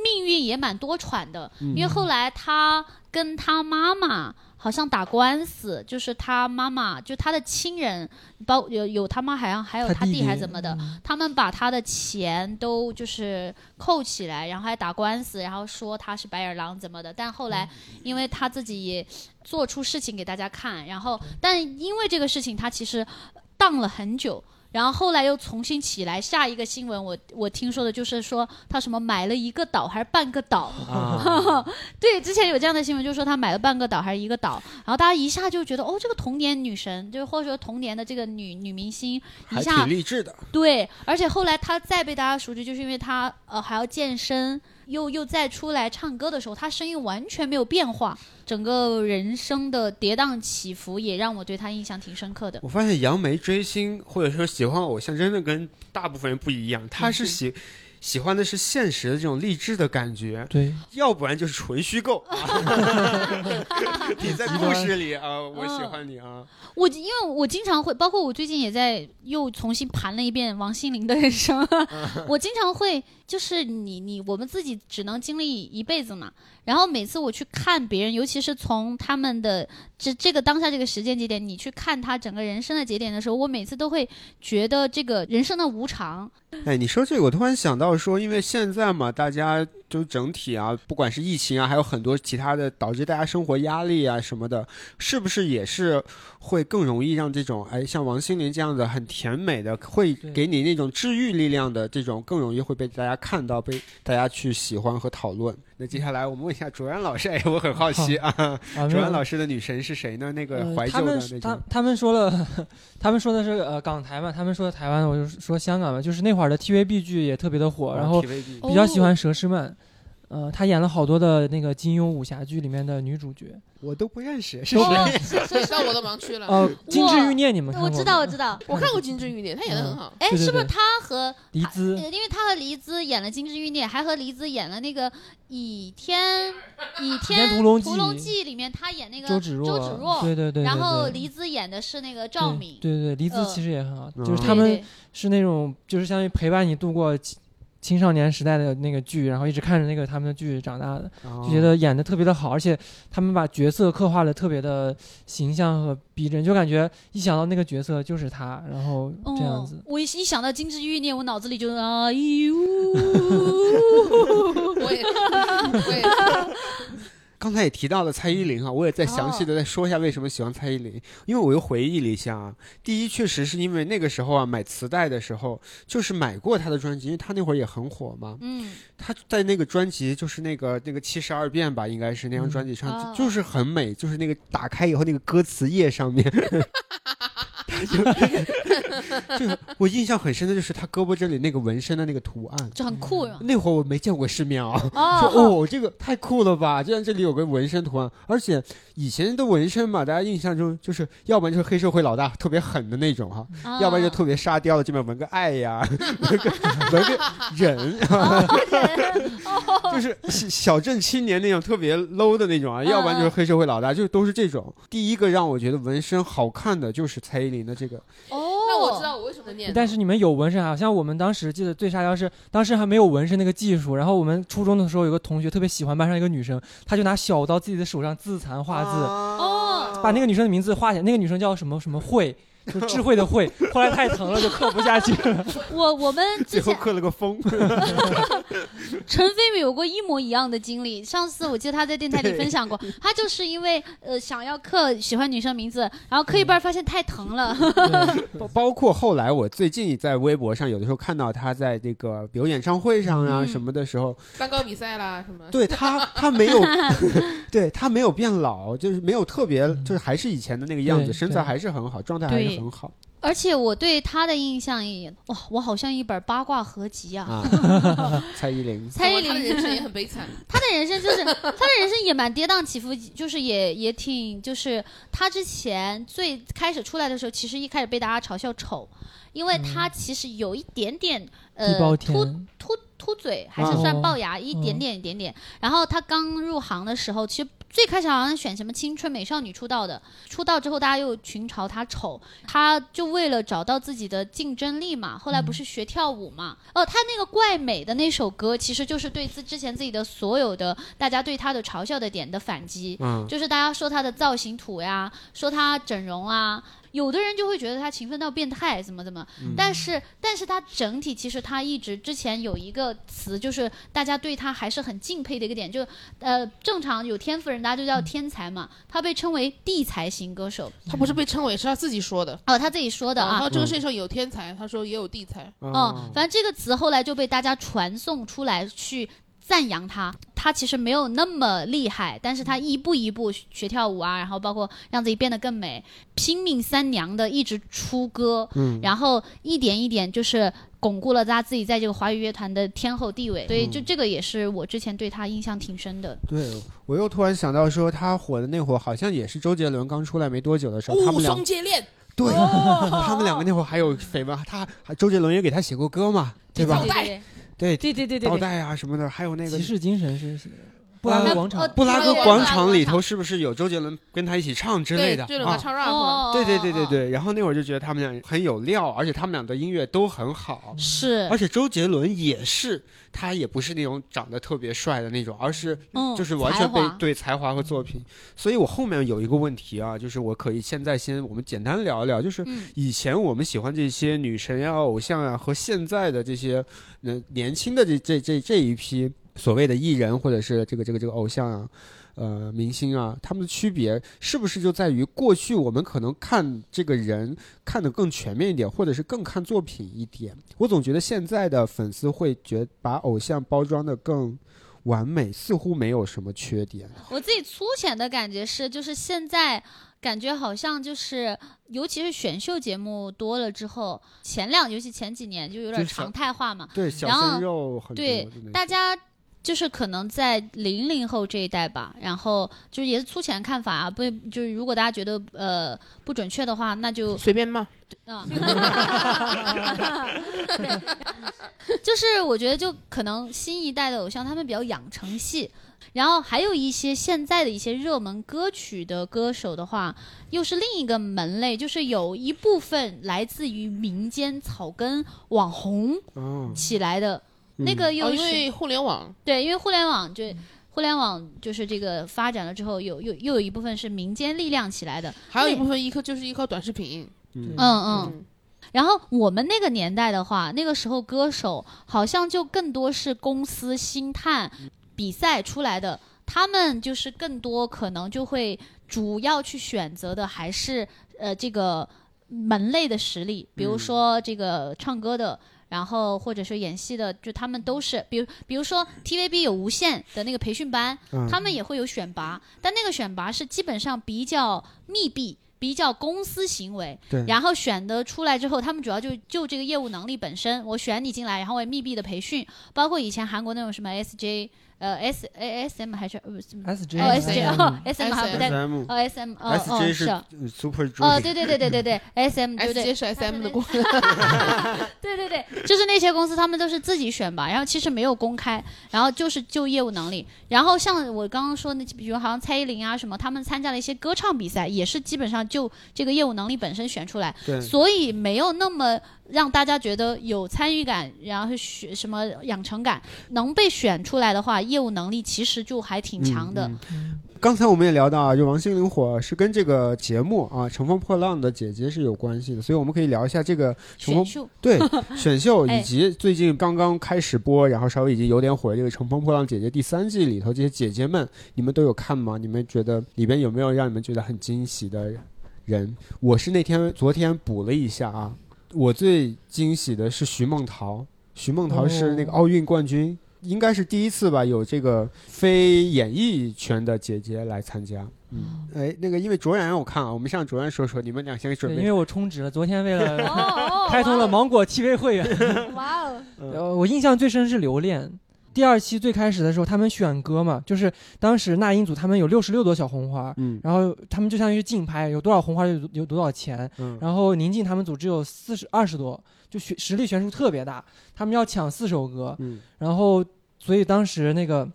命运也蛮多舛的。因为后来他跟他妈妈好像打官司，就是他妈妈就他的亲人，包有有他妈，好像还有他弟弟还是怎么的，他们把他的钱都就是扣起来，然后还打官司，然后说他是白眼狼怎么的。但后来因为他自己也做出事情给大家看，然后但因为这个事情，他其实荡了很久。然后后来又重新起来，下一个新闻我我听说的就是说他什么买了一个岛还是半个岛，啊，对，之前有这样的新闻，就是说他买了半个岛还是一个岛，然后大家一下就觉得哦，这个童年女神，就是或者说童年的这个女女明星，一还下挺励志的。对，而且后来她再被大家熟知，就是因为她呃还要健身，又又再出来唱歌的时候，他声音完全没有变化，整个人生的跌宕起伏也让我对他印象挺深刻的。我发现杨梅追星或者说喜欢偶像，真的跟大部分人不一样，他是喜。喜欢的是现实的这种励志的感觉，对，要不然就是纯虚构。你在故事里啊，我喜欢你啊，我因为我经常会，包括我最近也在又重新盘了一遍王心凌的人生，我经常会就是你你我们自己只能经历一辈子嘛，然后每次我去看别人，尤其是从他们的这这个当下这个时间节点，你去看他整个人生的节点的时候，我每次都会觉得这个人生的无常，哎，你说这个，我突然想到说，因为现在嘛，大家就整体啊，不管是疫情啊，还有很多其他的导致大家生活压力啊什么的，是不是也是会更容易让这种哎像王心凌这样的很甜美的，会给你那种治愈力量的这种，更容易会被大家看到，被大家去喜欢和讨论。那接下来我们问一下卓然老师，哎，我很好奇啊，啊，卓然老师的女神是谁呢？那个呃怀旧的他们是那种。他他们说了，他们说的是呃港台嘛，他们说的台湾，我就说香港嘛，就是那会儿的 TVB 剧也特别的火，然后比较喜欢佘诗曼，呃，她演了好多的那个金庸武侠剧里面的女主角，我都不认识，是哦谁？是是到我的盲区了。呃，金枝欲孽你们看过吗？我知道我知道，我看过《金枝欲孽》，他演的很好。哎，对对对是不是他和黎姿呃因为他和黎姿演了《金枝欲孽》，还和黎姿演了那个《倚天倚天天屠龙记龙记》里面，他演那个周芷若，周芷若对对对，然后黎姿演的是那个赵对敏，对对，黎姿呃其实也很好，嗯就是他们是那种就是相当于陪伴你度过青青少年时代的那个剧，然后一直看着那个他们的剧长大的，就觉得演的特别的好，而且他们把角色刻画的特别的形象和逼真，就感觉一想到那个角色就是他，然后这样子。哦。我一一想到《金枝欲孽》，我脑子里就啊呦，我也，我也。是，刚才也提到了蔡依林啊，我也再详细的再说一下为什么喜欢蔡依林，因为我又回忆了一下啊。第一，确实是因为那个时候啊，买磁带的时候就是买过她的专辑，因为她那会儿也很火嘛。嗯，她在那个专辑就是那个那个七十二变吧，应该是那张专辑上、嗯就就是很美，就是那个打开以后那个歌词页上面。就 就我印象很深的就是他胳膊这里那个纹身的那个图案，就很酷是吗？那会儿我没见过世面啊，说哦，哦，这个太酷了吧！居然这里有个纹身图案，而且以前的纹身嘛，大家印象中就是要不然就是黑社会老大特别狠的那种哈、啊要不然就特别沙雕的，这边纹个爱呀，纹个 纹个人，哦就是小小镇青年那种特别 low 的那种啊，嗯要不然就是黑社会老大，就都是这种。第一个让我觉得纹身好看的就是蔡依林的这个，哦，那我知道我为什么念。但是你们有纹身啊？像我们当时记得最沙雕是，当时还没有纹身那个技术，然后我们初中的时候有个同学特别喜欢班上一个女生，她就拿小刀自己的手上自残画字，哦把那个女生的名字画下来，那个女生叫什么什么慧，就智慧的慧，后来太疼了就刻不下去了。我我们 最后刻了个风。陈飞宇有过一模一样的经历。上次我记得他在电台里分享过，他就是因为呃想要刻喜欢女生名字，然后刻一半发现太疼了。包包括后来我最近在微博上有的时候看到他在这个比如演唱会上啊嗯什么的时候，蛋糕比赛啦什么，对他他没有，对他没有变老，就是没有特别，就是还是以前的那个样子，对身材对还是很好，状态还是对很好而且我对他的印象也哇，我好像一本八卦合集啊。啊。蔡依林，蔡依林的人生也，很悲惨，他的人生就是他的人生也蛮跌宕起伏，就是也也挺就是他之前最开始出来的时候，其实一开始被大家嘲笑丑，因为他其实有一点点呃秃，秃秃嘴，还是算哦龅牙、一点点一点点。然后他刚入行的时候，其实最开始好像选什么青春美少女出道的，出道之后大家又群嘲她丑，她就为了找到自己的竞争力嘛，后来不是学跳舞嘛？哦，她那个怪美的那首歌，其实就是对自之前自己的所有的大家对她的嘲笑的点的反击。嗯，就是大家说她的造型土呀，说她整容啊，有的人就会觉得他勤奋到变态，怎么怎么。但是，但是他整体其实他一直之前有一个词，就是大家对他还是很敬佩的一个点，就呃，正常有天赋人大家就叫天才嘛，他被称为地才型歌手。他不是被称为，是他自己说的。哦，他自己说的啊然后。这个世界上有天才，他说也有地才。嗯，反正这个词后来就被大家传送出来去赞扬他。他其实没有那么厉害，但是他一步一步学跳舞啊，然后包括让自己变得更美，拼命三娘的一直出歌，嗯然后一点一点就是巩固了他自己在这个华语乐坛的天后地位。所以就这个也是我之前对他印象挺深的。对我又突然想到说，他火的那会儿好像也是周杰伦刚出来没多久的时候，他雾们俩对，他们两个那会儿还有绯闻，他还周杰伦也给他写过歌嘛，对吧？对对，对对对对对对。倒带啊什么的，还有那个骑士精神是布拉格广场哦，布拉格广场里头是不是有周杰伦跟他一起唱之类的？啊？唱 rap，哦，对对对对哦，对，然后那会儿就觉得他们俩很有料，而且他们俩的音乐都很好，是。而，且周杰伦也是，他也不是那种长得特别帅的那种，而是嗯，就是完全被对才华和作品。所以我后面有一个问题啊，就是我可以现在先我们简单聊一聊，就是嗯。以前我们喜欢这些女神呀、偶像啊，和现在的这些呃年轻的这这这这一批所谓的艺人或者是这个这个这个偶像啊。呃，明星啊，他们的区别是不是就在于过去我们可能看这个人看得更全面一点，或者是更看作品一点？我总觉得现在的粉丝会觉把偶像包装的更完美，似乎没有什么缺点。我自己粗浅的感觉是，就是现在感觉好像就是，尤其是选秀节目多了之后，前两尤其前几年就有点常态化嘛，对，小鲜肉很多对大家。就是可能在零零后这一代吧，然后就是也是粗浅的看法啊，不就是如果大家觉得呃不准确的话，那就随便骂。啊，就是我觉得就可能新一代的偶像他们比较养成系，然后还有一些现在的一些热门歌曲的歌手的话，又是另一个门类，就是有一部分来自于民间草根网红哦，起来的，嗯那个哦，又是、因为互联网，对，因为互联网就。互联网就是这个发展了之后，有有又有一部分是民间力量起来的，还有一部分依靠就是依靠短视频。嗯嗯嗯，然后我们那个年代的话，那个时候歌手好像就更多是公司星探比赛出来的，他们就是更多可能就会主要去选择的还是呃这个门类的实力，比如说这个唱歌的。然后或者是演戏的，就他们都是，比如比如说 TVB 有无线的那个培训班，嗯他们也会有选拔，但那个选拔是基本上比较密闭。比较公司行为，对然后选的出来之后，他们主要就就这个业务能力本身，我选你进来，然后我也密闭的培训，包括以前韩国那种什么 SJ，呃 S A S M 还是呃什么？S J 哦 S J 哦 S M 还不对，SM 哦 S M 哦 S 哦 J 是。Super 哦 Junior，对对对对对对 S M 对。S 对 J 是 S M 的公司，对对对，就是那些公司他们都是自己选拔，然后其实没有公开，然后就是就业务能力，然后像我刚刚说那，比如好像蔡依林啊什么，他们参加了一些歌唱比赛，也是基本上就这个业务能力本身选出来，对，所以没有那么让大家觉得有参与感，然后学什么养成感，能被选出来的话，业务能力其实就还挺强的。嗯嗯刚才我们也聊到啊，就王心凌火是跟这个节目啊《乘风破浪的姐姐》是有关系的，所以我们可以聊一下这个乘风选秀对选秀 哎以及最近刚刚开始播，然后稍微已经有点火的这个《乘风破浪姐姐》第三季里头这些姐姐们，你们都有看吗？你们觉得里边有没有让你们觉得很惊喜的人？我是那天昨天补了一下啊，我最惊喜的是徐梦桃，徐梦桃是那个哦奥运冠军。应该是第一次吧，有这个非演艺圈的姐姐来参加。嗯，哎，那个因为卓然我看啊，我们让卓然说说，你们俩先准，备因为我充值了，昨天为了哦 开通了芒果 TV 会员，哇哦，呃，我印象最深是留恋。第二期最开始的时候，他们选歌嘛，就是当时那英组他们有六十六朵小红花，嗯。然后他们就相当于是竞拍，有多少红花有有多少钱。嗯。然后宁静他们组只有四十二十多，就悬实力悬殊特别大，他们要抢四首歌，嗯。然后所以当时那个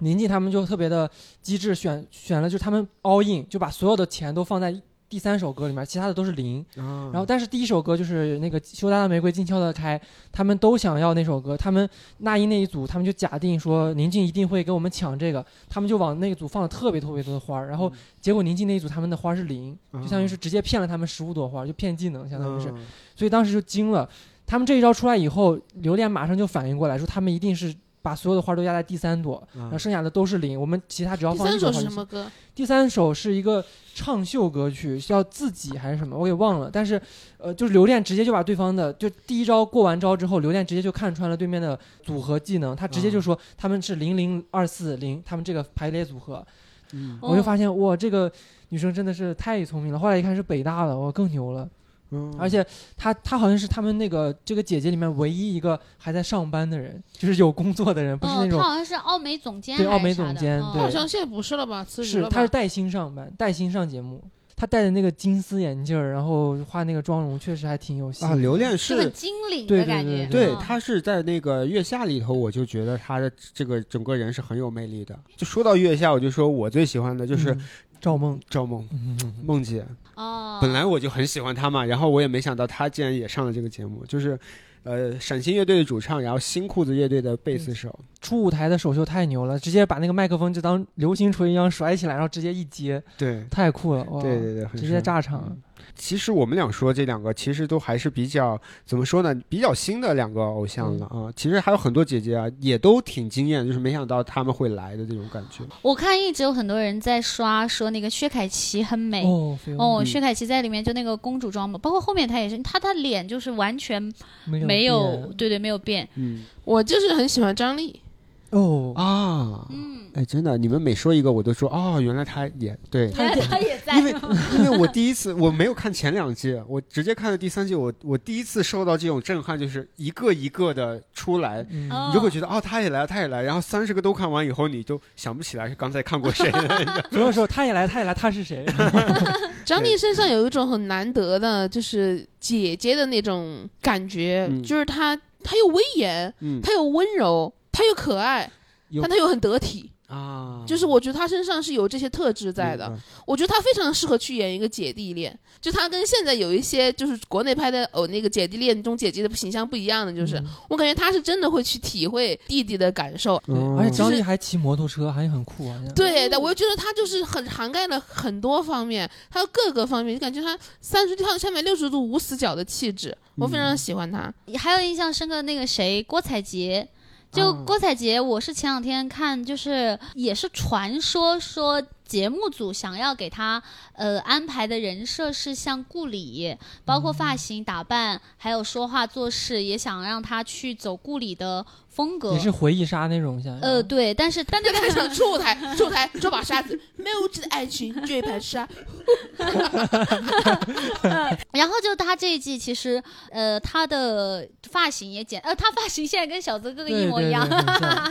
宁静他们就特别的机智，选选了就是他们 all in，就把所有的钱都放在第三首歌里面，其他的都是零。啊，然后但是第一首歌就是那个羞答的玫瑰静悄的开，他们都想要那首歌，他们那英那一组他们就假定说宁静一定会给我们抢这个，他们就往那个组放了特别特别多的花儿，然后结果宁静那一组他们的花是零，就相当于是直接骗了他们十五朵花，就骗技能，相当于是。嗯所以当时就惊了。他们这一招出来以后，刘恋马上就反应过来，说他们一定是把所有的花都压在第三朵，然后嗯剩下的都是零，我们其他只要第三首放一朵花就行。是什么歌？第三首是一个唱秀歌曲，叫自己还是什么，我给忘了。但是，呃，就是刘恋直接就把对方的，就第一招过完招之后，刘恋直接就看穿了对面的组合技能，他直接就说他们是零零二四零，他们这个排列组合。嗯我就发现哇，这个女生真的是太聪明了。后来一看是北大的，我，更牛了。嗯而且她她好像是他们那个这个姐姐里面唯一一个还在上班的人，就是有工作的人，不是那哦，他种、好像是奥美总监，对奥美总监对好像现在不是了吧？辞职了吧是她是带薪上班，带薪上节目。她戴的那个金丝眼镜儿，然后画那个妆容，确实还挺有戏啊，留恋是。精灵对对的感觉。对对嗯他是在那个月下里头，我就觉得他的这个整个人是很有魅力的。就说到月下，我就说我最喜欢的就是嗯赵梦。赵梦嗯梦姐。哦，本来我就很喜欢她嘛，然后我也没想到她竟然也上了这个节目，就是，呃，陕星乐队的主唱，然后新裤子乐队的贝斯手。初舞台的首秀太牛了，直接把那个麦克风就当流星锤一样甩起来，然后直接一接，对，太酷了！哇，对对对，直接炸场。嗯其实我们俩说这两个，其实都还是比较怎么说呢？比较新的两个偶像了啊。其实还有很多姐姐啊，也都挺惊艳，就是没想到他们会来的这种感觉。我看一直有很多人在刷，说那个薛凯琪很美。哦，薛凯琪在里面就那个公主装嘛，包括后面她也是，她她脸就是完全没有没有，对对，没有变。嗯我就是很喜欢张丽，哦，啊，嗯，哎，真的，你们每说一个，我都说哦，原来他也对。他他也。在因为 因为我第一次我没有看前两季，我直接看了第三季，我我第一次受到这种震撼，就是一个一个的出来，你就会觉得哦，他也来，他也来，然后三十个都看完以后，你就想不起来是刚才看过谁了。所有时候他也来，他也来，他是谁？张丽身上有一种很难得的，就是姐姐的那种感觉，嗯。就是她她又威严，嗯。她又温柔，她又可爱，但他又很得体。啊，就是我觉得他身上是有这些特质在的，我觉得他非常适合去演一个姐弟恋。就他跟现在有一些就是国内拍的哦那个姐弟恋中姐姐的形象不一样的，就是、嗯我感觉他是真的会去体会弟弟的感受。而且张就是丽还骑摩托车，还很酷啊！对的，我又觉得他就是很涵盖了很多方面，还有各个方面，就感觉他三十跳三百六十度无死角的气质，我非常喜欢她。还有印象深刻的那个谁，郭采洁。就哦郭采洁，我是前两天看，就是也是传说说节目组想要给她呃安排的人设是像顾里，包括发型、打扮，还有说话做事，也想让她去走顾里的风格也。是回忆杀那种，像呃，对，但是但那个还想出舞台，出舞台这把沙子，没有质的爱情这一盘沙。然后就他这一季，其实呃他的发型也剪，呃他发型现在跟小泽哥哥一模一样，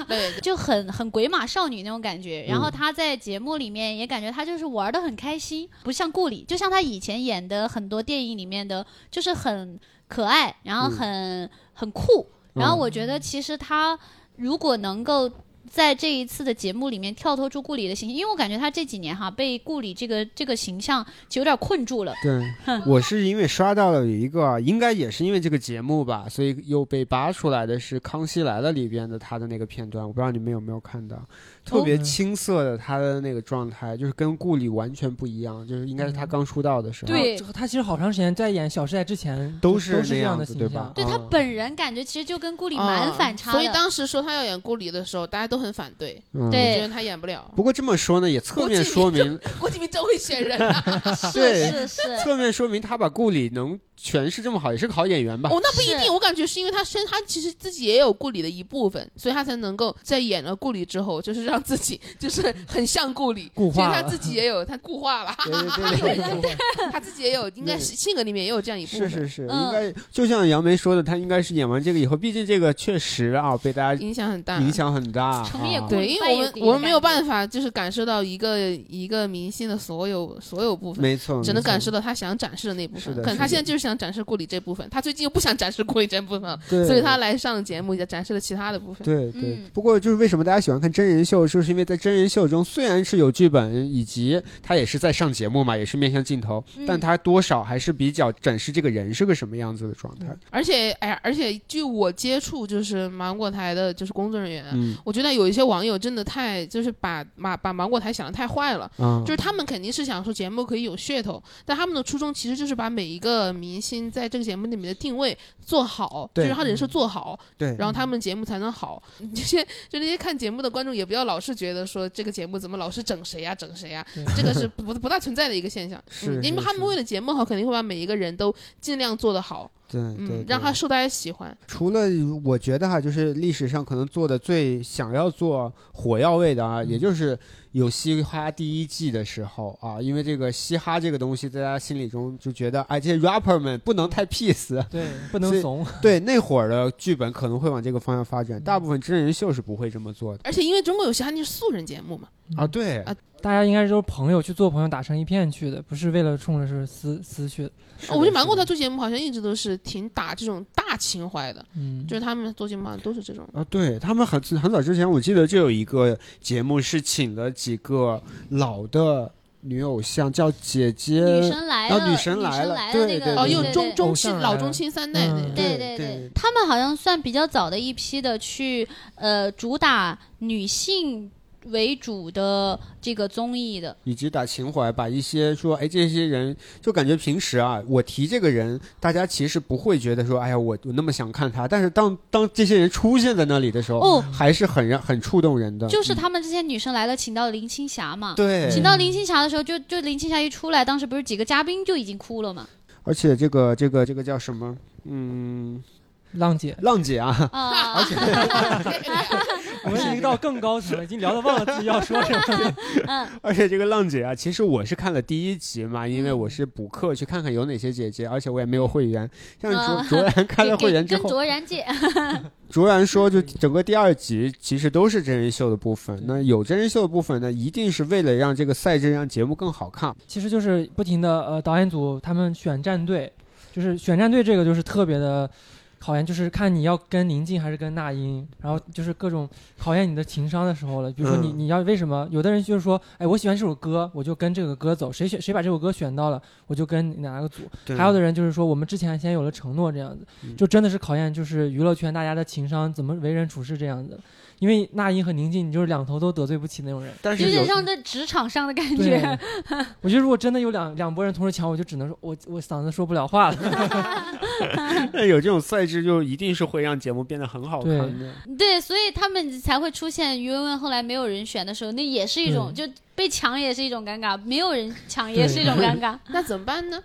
对 就很很鬼马少女那种感觉。然后嗯他在节目里面也感觉他就是玩的很开心，不像顾里，就像他以前演的很多电影里面的，就是很可爱，然后很、很酷。然后我觉得其实他如果能够。在这一次的节目里面跳脱出顾里的形象，因为我感觉他这几年哈被顾里这个这个形象就有点困住了。对，我是因为刷到了有一个啊，应该也是因为这个节目吧，所以又被扒出来的是《康熙来了》里边的他的那个片段，我不知道你们有没有看到，特别青涩的他的那个状态，就是跟顾里完全不一样，就是应该是他刚出道的时候，对他其实好长时间在演《小时代》之前都是这样的子，对吧形象？。对他啊本人感觉其实就跟顾里蛮反差的。所以当时说他要演顾里的时候，大家都很反对，嗯对觉得他演不了。不过这么说呢，也侧面说明，郭敬明真会选人啊！是是是，侧面说明他把顾里能诠释这么好，也是个好演员吧？哦，那不一定，我感觉是因为他身他其实自己也有顾里的一部分，所以他才能够在演了顾里之后，就是让自己就是很像顾里，固化了所以他自己也有他固化了，对对对对，他自己也有，应该是性格里面也有这样一部分，是是是，嗯。应该就像杨梅说的，他应该是演完这个以后，毕竟这个确实啊被大家影响很大，影。响很大。啊成也顾对，因为我们我们没有办法，就是感受到一个一个明星的所有所有部分，没错，只能感受到他想展示的那部分。可能他现在就是想展示顾里这部分，他最近又不想展示顾里这部分了，所以他来上节目也展示了其他的部分。对对嗯。不过就是为什么大家喜欢看真人秀，就是因为在真人秀中虽然是有剧本，以及他也是在上节目嘛，也是面向镜头，嗯但他多少还是比较展示这个人是个什么样子的状态。而且，哎呀，而且据我接触，就是芒果台的，就是工作人员，嗯我觉得有一些网友真的太，就是把把把芒果台想的太坏了。啊，就是他们肯定是想说节目可以有噱头，但他们的初衷其实就是把每一个明星在这个节目里面的定位做好，就是他人设做好，对，然后他们节目才能好。这些就那些看节目的观众也不要老是觉得说这个节目怎么老是整谁呀、整谁呀、对。这个是 不不大存在的一个现象。因为他们为了节目好，肯定会把每一个人都尽量做得好，对对嗯，对让他受大家喜欢。除了我觉得哈，就是历史上可能做的最想要做火药味的啊，也就是有嘻哈第一季的时候啊，因为这个嘻哈这个东西，在大家心里中就觉得，哎，这些 rapper 们不能太 peace。对，不能怂。对，那会儿的剧本可能会往这个方向发展，大部分真人秀是不会这么做的而且因为中国有嘻哈那是素人节目嘛，啊。对啊大家应该是都是朋友去做朋友，打成一片去的，不是为了冲着是私私去的。哦我觉得芒果的是的台做节目好像一直都是挺打这种大情怀的，嗯，就是他们做节目好像都是这种。啊，对他们很很早之前，我记得就有一个节目是请了几个老的女偶像，叫姐姐，女神来了，啊女神来了那个对哦，中对对中青偶像来了老中青三代。对对对他们好像算比较早的一批的去呃主打女性为主的这个综艺的，以及打情怀，把一些说，哎，这些人就感觉平时啊，我提这个人，大家其实不会觉得说，哎呀，我我那么想看他，但是当当这些人出现在那里的时候，哦还是很让很触动人的。就是他们这些女生来了，请到林青霞嘛。对，请到林青霞的时候，就就林青霞一出来，当时不是几个嘉宾就已经哭了嘛？而且这个这个这个叫什么？嗯，浪姐，浪姐啊，啊，而且我们已经到更高层了，已经聊得忘了自己要说什么。嗯而且这个浪姐啊，其实我是看了第一集嘛，因为我是补课去看看有哪些姐姐，而且我也没有会员。像啊卓卓然开了会员之后，跟卓然借，卓然说，就整个第二集其实都是真人秀的部分。那有真人秀的部分呢，一定是为了让这个赛制让节目更好看。其实就是不停的呃，导演组他们选战队，就是选战队这个就是特别的考验，就是看你要跟宁静还是跟那英，然后就是各种考验你的情商的时候了。比如说你嗯你要为什么？有的人就是说，哎，我喜欢这首歌，我就跟这个歌走，谁选谁把这首歌选到了，我就跟哪个组。还有的人就是说，我们之前先有了承诺，这样子嗯就真的是考验就是娱乐圈大家的情商，怎么为人处事这样子。因为那英和宁静，你就是两头都得罪不起那种人。有但是有点像在职场上的感觉。，我觉得如果真的有两两拨人同时抢，我就只能说我我嗓子说不了话了。那有这种赛制，就一定是会让节目变得很好看的。对，所以他们才会出现于文文后来没有人选的时候，那也是一种就被抢也是一种尴尬，没有人抢也是一种尴尬。那怎么办呢？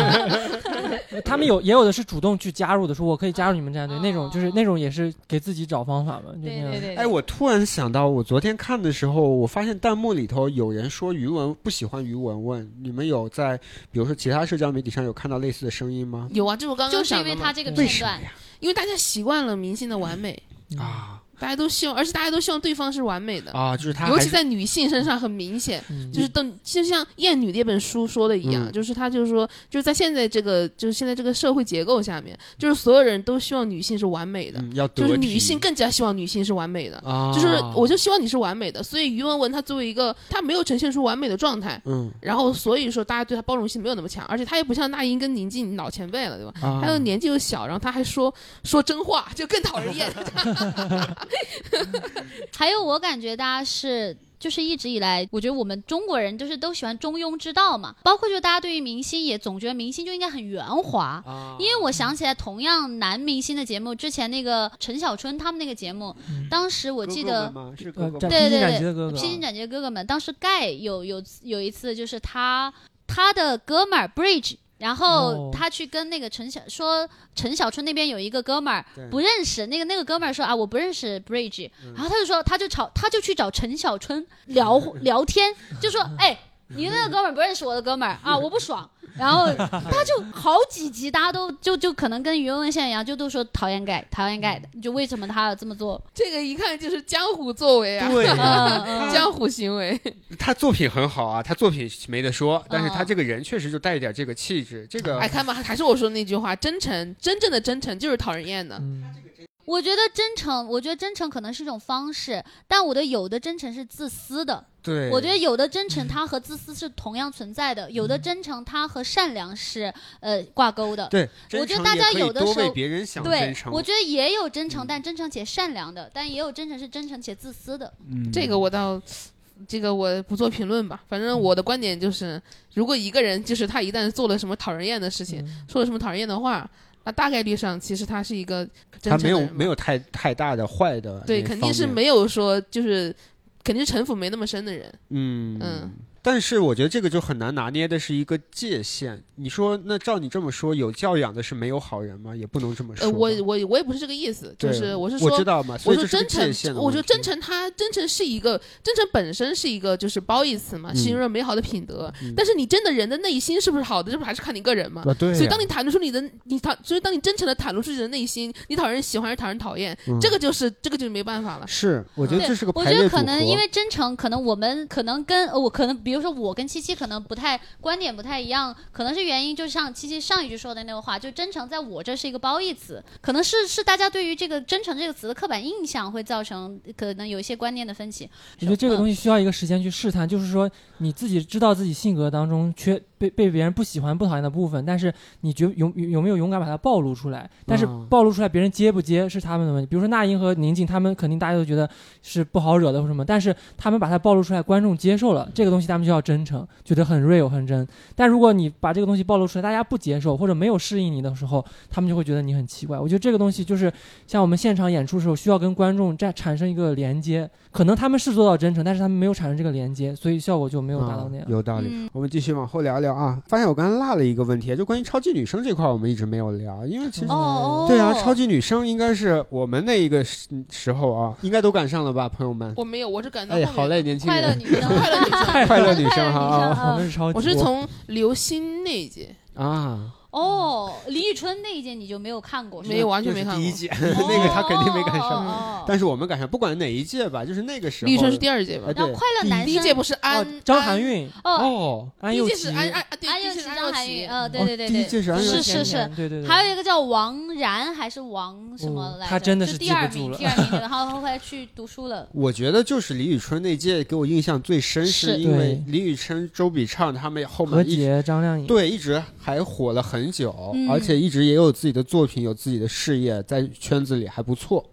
他们有也有的是主动去加入的，说我可以加入你们战队，那种就是哦那种也是给自己找方法嘛，就那样。对对对，哎，我突然想到，我昨天看的时候，我发现弹幕里头有人说于文不喜欢于文文，你们有在比如说其他社交媒体上有看到类似的声音吗？有啊，这我刚刚就是因为他这个片段，呀？因为大家习惯了明星的完美，啊，大家都希望，而且大家都希望对方是完美的，啊，就是他尤其在女性身上很明显。嗯就是等，就像《厌女》那本书说的一样，嗯就是他就是说，就是在现在这个就是现在这个社会结构下面，就是所有人都希望女性是完美的，嗯要就是女性更加希望女性是完美的。啊，就是我就希望你是完美的，所以于文文她作为一个她没有呈现出完美的状态，嗯然后所以说大家对她包容性没有那么强，而且她也不像那英跟宁静老前辈了，对吧？啊，她又年纪又小，然后她还说说真话，就更讨人厌。还有我感觉大家是。就是一直以来，我觉得我们中国人就是都喜欢中庸之道嘛，包括就大家对于明星也总觉得明星就应该很圆滑，啊，因为我想起来，同样男明星的节目，之前那个陈小春他们那个节目，嗯。当时我记得哥哥是哥呃哥们？对对披荆斩对棘的哥哥。披荆斩棘的哥哥们，当时盖有有有一次就是他他的哥们儿 Bridge。然后哦。他去跟那个陈小说，陈小春那边有一个哥们儿不认识，那个那个哥们儿说啊我不认识 Bridge，、嗯。然后他就说他就吵他就去找陈小春聊 聊天，就说哎你那个哥们儿不认识我的哥们儿啊我不爽，然后他就好几集大家都就就可能跟余文文现在一样，就都说讨厌盖讨厌盖的，就为什么他要这么做？这个一看就是江湖作为啊，江湖 行为。他作品很好啊，他作品没得说，但是他嗯这个人确实就带一点这个气质，这个哎，看吧，还是我说那句话，真诚，真正的真诚就是讨人厌的。嗯，我觉得真诚，我觉得真诚可能是一种方式，但我的有的真诚是自私的。对，我觉得有的真诚 它和自私是同样存在的，有的真诚它和善良是呃挂钩的。对，我觉得大家有的时候别人想对我觉得也有真诚，但真诚且善良的，但也有真诚是真诚且自私的。嗯这个我倒，这个我不做评论吧。反正我的观点就是，如果一个人就是他一旦做了什么讨人厌的事情，嗯说了什么讨人厌的话，那大概率上其实他是一个真他没有没有太太大的坏的对，肯定是没有说就是肯定是城府没那么深的人。嗯嗯但是我觉得这个就很难拿捏的是一个界限。你说，那照你这么说，有教养的是没有好人吗？也不能这么说呃，我我我也不是这个意思，就是我是说我知道嘛，所我说真诚我觉得真诚它真诚是一个真诚本身是一个就是褒义词嘛，嗯形容美好的品德。嗯但是你真的人的内心是不是好的，这不还是看你个人嘛？啊，对呀，所以当你袒露出你的你讨，所以当你真诚的袒露出自己的内心，你讨人喜欢还是讨人讨厌，嗯这个就是这个就没办法了。是，我觉得这是个我觉得。可能因为真诚，可能我们可能跟呃我可能，比如说我跟七七可能不太观点不太一样，可能是原因就像七七上一句说的那个话，就真诚在我这是一个褒义词，可能是是大家对于这个真诚这个词的刻板印象会造成可能有一些观念的分歧。我觉得这个嗯东西需要一个时间去试探，就是说你自己知道自己性格当中缺被被别人不喜欢、不讨厌的部分，但是你觉有有有没有勇敢把它暴露出来？但是嗯暴露出来，别人接不接是他们的问题。比如说那英和宁静，他们肯定大家都觉得是不好惹的或什么，但是他们把它暴露出来，观众接受了这个东西，他们就要真诚，觉得很 real 很真。但如果你把这个东西暴露出来，大家不接受或者没有适应你的时候，他们就会觉得你很奇怪。我觉得这个东西就是像我们现场演出的时候，需要跟观众在产生一个连接。可能他们是做到真诚，但是他们没有产生这个连接，所以效果就没有达到那样。啊有道理。嗯我们继续往后聊聊啊。发现我刚才落了一个问题，就关于超级女生这块，我们一直没有聊，因为其实。对啊，超级女生应该是我们那一个时时候啊，应该都赶上了吧，朋友们？我没有，我是赶到哎，好嘞，年轻人，快乐女生，快乐女生快乐女生哈我们是超级，我是从刘星那一届啊，哦，李宇春那一届你就没有看过？没有完全没看过。第一届，那个他肯定没赶上。但是我们赶上，不管哪一届吧，就是那个时候。李宇春是第二届吧？哎？然后对快乐男生第一届不是安哦张含韵、哦，哦，第一安又琪，届是安安对安又琪、张含韵，呃，对哦对对。对，第一届是安又琪。是是是，对对对，还有一个叫王然还是王什么哦来着？他真的是就第二名，第二名的，然后后来去读书了。我觉得就是李宇春那届给我印象最深，是。是因为对。李宇春、周笔畅他们后何面一直洁、张靓颖，对一直还火了很久，嗯而且一直也有自己的作品，有自己的事业，在圈子里还不错。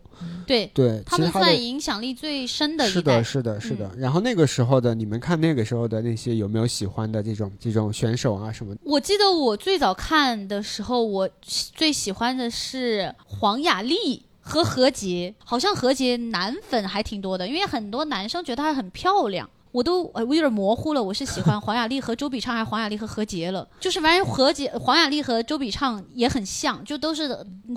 对对，他们算影响力最深的一代是的，。是的，是的。然后那个时候的，你们看那个时候的那些有没有喜欢的这种这种选手啊什么？我记得我最早看的时候，我最喜欢的是黄雅莉和何洁，好像何洁男粉还挺多的，因为很多男生觉得她很漂亮。我都呃我有点模糊了，我是喜欢黄雅莉和周笔畅还是黄雅莉和何洁了？就是反正 何洁、黄雅莉和周笔畅也很像，就都是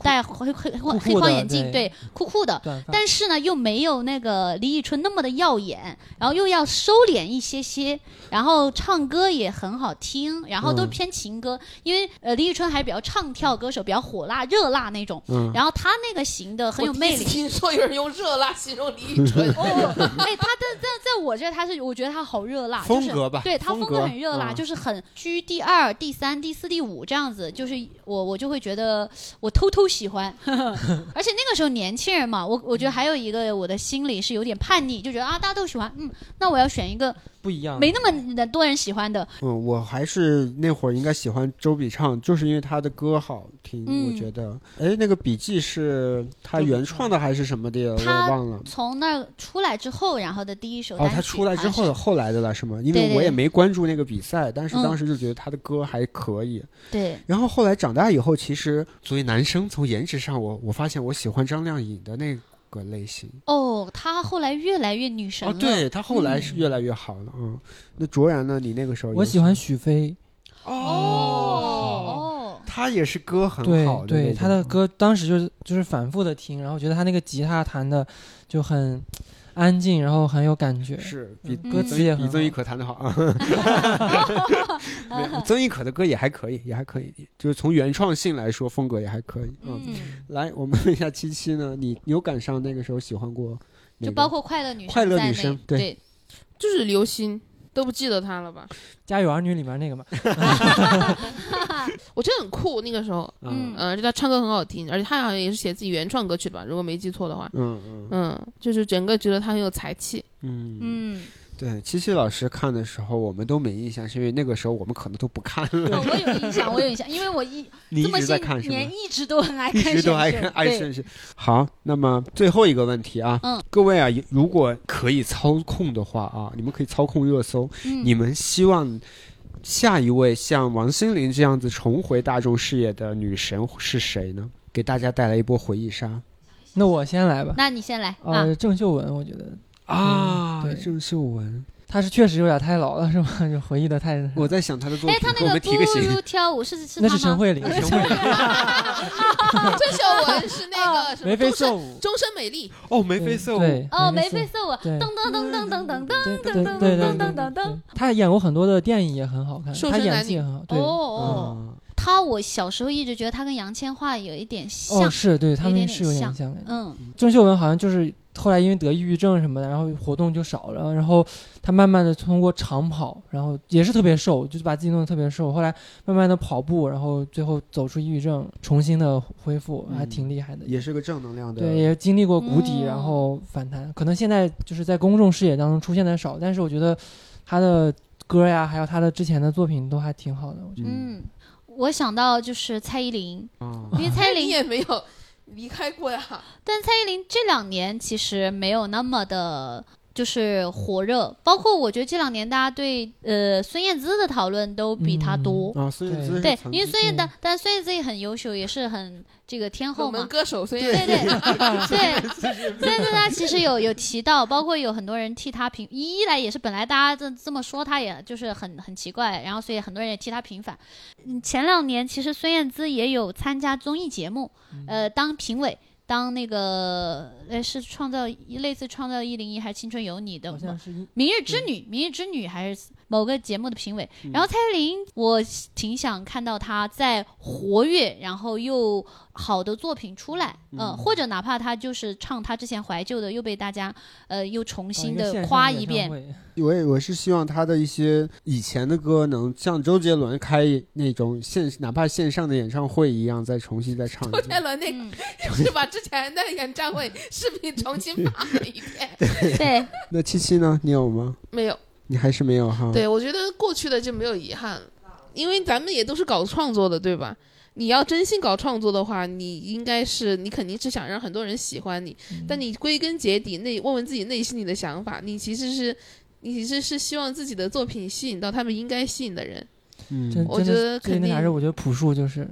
戴黑黑黑框眼镜，对对，酷酷的。但是呢，又没有那个李宇春那么的耀眼，然后又要收敛一些些，然后唱歌也很好听，然后都嗯偏情歌，因为呃李宇春还比较唱跳歌手，比较火辣热辣那种，嗯，然后她那个型的很有魅力。听说有人用热辣形容李宇春，哦，哎，他在在在我这儿，他是我觉得他好热辣，风格吧就是、对他风风格很热辣，嗯就是很居第二、第三、第四、第五这样子，就是我我就会觉得我偷偷喜欢，而且那个时候年轻人嘛，我我觉得还有一个我的心里是有点叛逆，就觉得啊大家都喜欢，嗯，那我要选一个不一样，没那么多人喜欢的，嗯，我还是那会儿应该喜欢周笔畅，就是因为他的歌好听，嗯我觉得。哎，那个笔记是他原创的还是什么的？我也忘了。从那儿出来之后，然后的第一首哦，单曲他出来之好像是后后来的了是吗？因对对对为我也没关注那个比赛，但是嗯当时就觉得他的歌还可以。对，然后后来长大以后，其实作为男生，从颜值上我我发现我喜欢张靓颖的那个类型。哦，他后来越来越女神哦，了，对他后来是越来越好了。嗯，那卓然呢？你那个时候我喜欢许飞，哦哦，哦，他也是歌很好的那对，他的歌当时就是就是反复的听，然后觉得他那个吉他弹的就很安静，然后很有感觉，是比嗯。歌词也很比曾轶可弹的好。啊。曾轶可的歌也还可以，也还可以，就是从原创性来说，风格也还可以。嗯，嗯，来，我们问一下七七呢，你有赶上那个时候喜欢过？就包括快乐女生快乐女生对。对。就是刘星，都不记得他了吧？《家有儿女》里面那个嘛，我觉得很酷，那个时候，嗯。嗯，而且他唱歌很好听，而且他好像也是写自己原创歌曲的吧，如果没记错的话，嗯嗯。嗯，就是整个觉得他很有才气。嗯。嗯，对，七七老师看的时候，我们都没印象，是因为那个时候我们可能都不看了。哦我有印象，我有印象，因为我一 你一这么些直在看是吗？年一直都很爱看选秀直都爱看爱对顺序。好，那么最后一个问题啊，嗯各位啊，如果可以操控的话啊，你们可以操控热搜，嗯你们希望下一位像王心凌这样子重回大众视野的女神是谁呢？给大家带来一波回忆杀那我先来吧。那你先来啊，呃，郑秀文，我觉得啊！对郑秀文，她是确实有点太老了，是吧？就回忆的太……我在想她的作哎，品，给我他那个不们提个醒。如跳舞是是那他吗？是陈慧琳，陈慧琳 郑秀文是那个什么眉飞色舞，终身美丽，哦，眉飞色舞，对，哦，眉眉飞飞色舞，对噔噔噔噔噔噔噔噔噔噔噔噔噔噔。她演过很多的电影，也很好看，她演技也很好。对，哦他我小时候一直觉得他跟杨千嬅有一点像哦，，是对他们是有点像像的。嗯郑秀文好像就是后来因为得抑郁症什么的，然后活动就少了，然后他慢慢的通过长跑，然后也是特别瘦，就是把自己弄得特别瘦，后来慢慢的跑步，然后最后走出抑郁症，重新的恢复，还嗯挺厉害的。也是个正能量的。对，也经历过谷底，嗯然后反弹。可能现在就是在公众视野当中出现的少，但是我觉得他的歌呀，还有他的之前的作品都还挺好的。我觉得，嗯，我想到就是蔡依林，啊，因为蔡依 你林，也没有离开过呀。但蔡依林这两年其实没有那么的。就是火热，包括我觉得这两年大家对呃孙燕姿的讨论都比她多。啊，孙燕姿对，因为孙燕对但但孙燕姿也很优秀，也是很这个天后嘛我们。歌手虽对然对对，孙燕姿她其实有有提到，包括有很多人替她平，一来也是本来大家这这么说她，也就是很很奇怪，然后所以很多人也替她平反。嗯，前两年其实孙燕姿也有参加综艺节目，呃，当评委。当那个呃是创造类似创造一零一还是青春有你的好像是明日之女，明日之女还是某个节目的评委。嗯然后蔡依林，我挺想看到她在活跃，然后又好的作品出来，嗯、嗯或者哪怕她就是唱她之前怀旧的，又被大家呃又重哦新的夸一遍。会我也我是希望她的一些以前的歌能像周杰伦开那种线，哪怕线上的演唱会一样，再重新再唱一周杰。伦那个嗯，是把之前的演唱会视频重新发了一遍。对，那七七呢？你有吗？没有，你还是没有哈？，对我觉得过去的就没有遗憾，因为咱们也都是搞创作的，对吧？你要真心搞创作的话，你应该是你肯定是想让很多人喜欢你，但你归根结底内问问自己内心里的想法，你其实是你其实是希望自己的作品吸引到他们应该吸引的人。嗯，真真的我觉得肯定还是我觉得朴树就是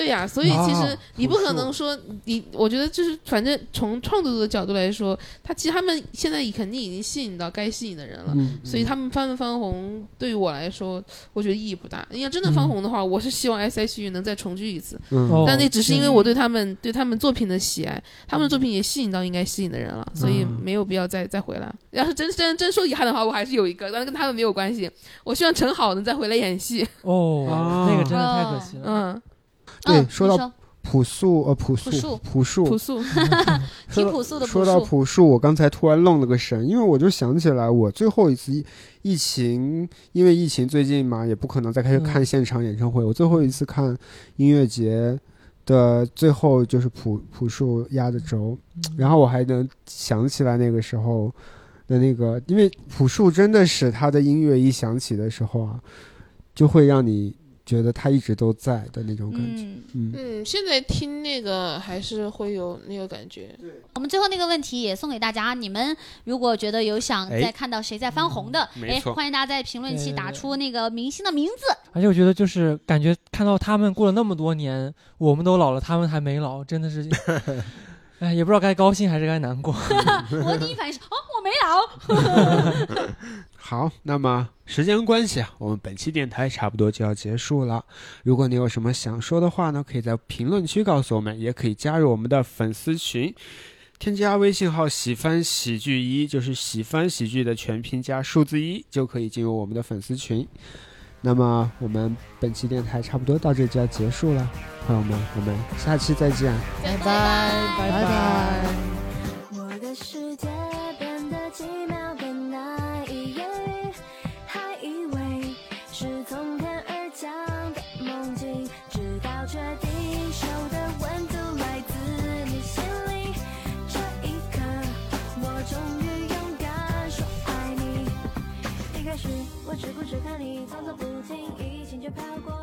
对呀、所以其实啊你不可能说你，我觉得就是反正从创作者的角度来说，他其实他们现在肯定已经吸引到该吸引的人了。嗯，所以他们翻不翻红，对于我来说，我觉得意义不大。你要真的翻红的话，我是希望 S.H.E 能再重聚一次，但那只是因为我对他们对他们作品的喜爱，他们的作品也吸引到应该吸引的人了，所以没有必要再再回来。要是真真真说遗憾的话，我还是有一个，但是跟他们没有关系。我希望陈好能再回来演戏。哦，啊那个真的太可惜了。嗯，嗯对说到朴素呃朴素朴素。朴素，挺 朴素的说到朴素，我刚才突然愣了个神，因为我就想起来，我最后一次疫疫情，因为疫情最近嘛，也不可能再开始看嗯现场演唱会。我最后一次看音乐节的最后就是朴朴树压的轴，然后我还能想起来那个时候的那个，因为朴树真的是他的音乐一响起的时候啊，就会让你觉得他一直都在的那种感觉。嗯，嗯嗯，现在听那个还是会有那个感觉。我们最后那个问题也送给大家，你们如果觉得有想哎再看到谁在翻红的，哎，欢迎大家在评论区对对对打出那个明星的名字。而且我觉得就是感觉看到他们过了那么多年，我们都老了，他们还没老，真的是，哎，也不知道该高兴还是该难过。我第一反应是，哦，我没老。好，那么时间关系啊，我们本期电台差不多就要结束了。如果你有什么想说的话呢，可以在评论区告诉我们，也可以加入我们的粉丝群。添加微信号“喜翻喜剧一”，就是喜翻喜剧的全拼加数字一，就可以进入我们的粉丝群。那么我们本期电台差不多到这就要结束了，朋友们，我们下期再见。拜拜，拜拜。我你，装作不经意，心却飘过，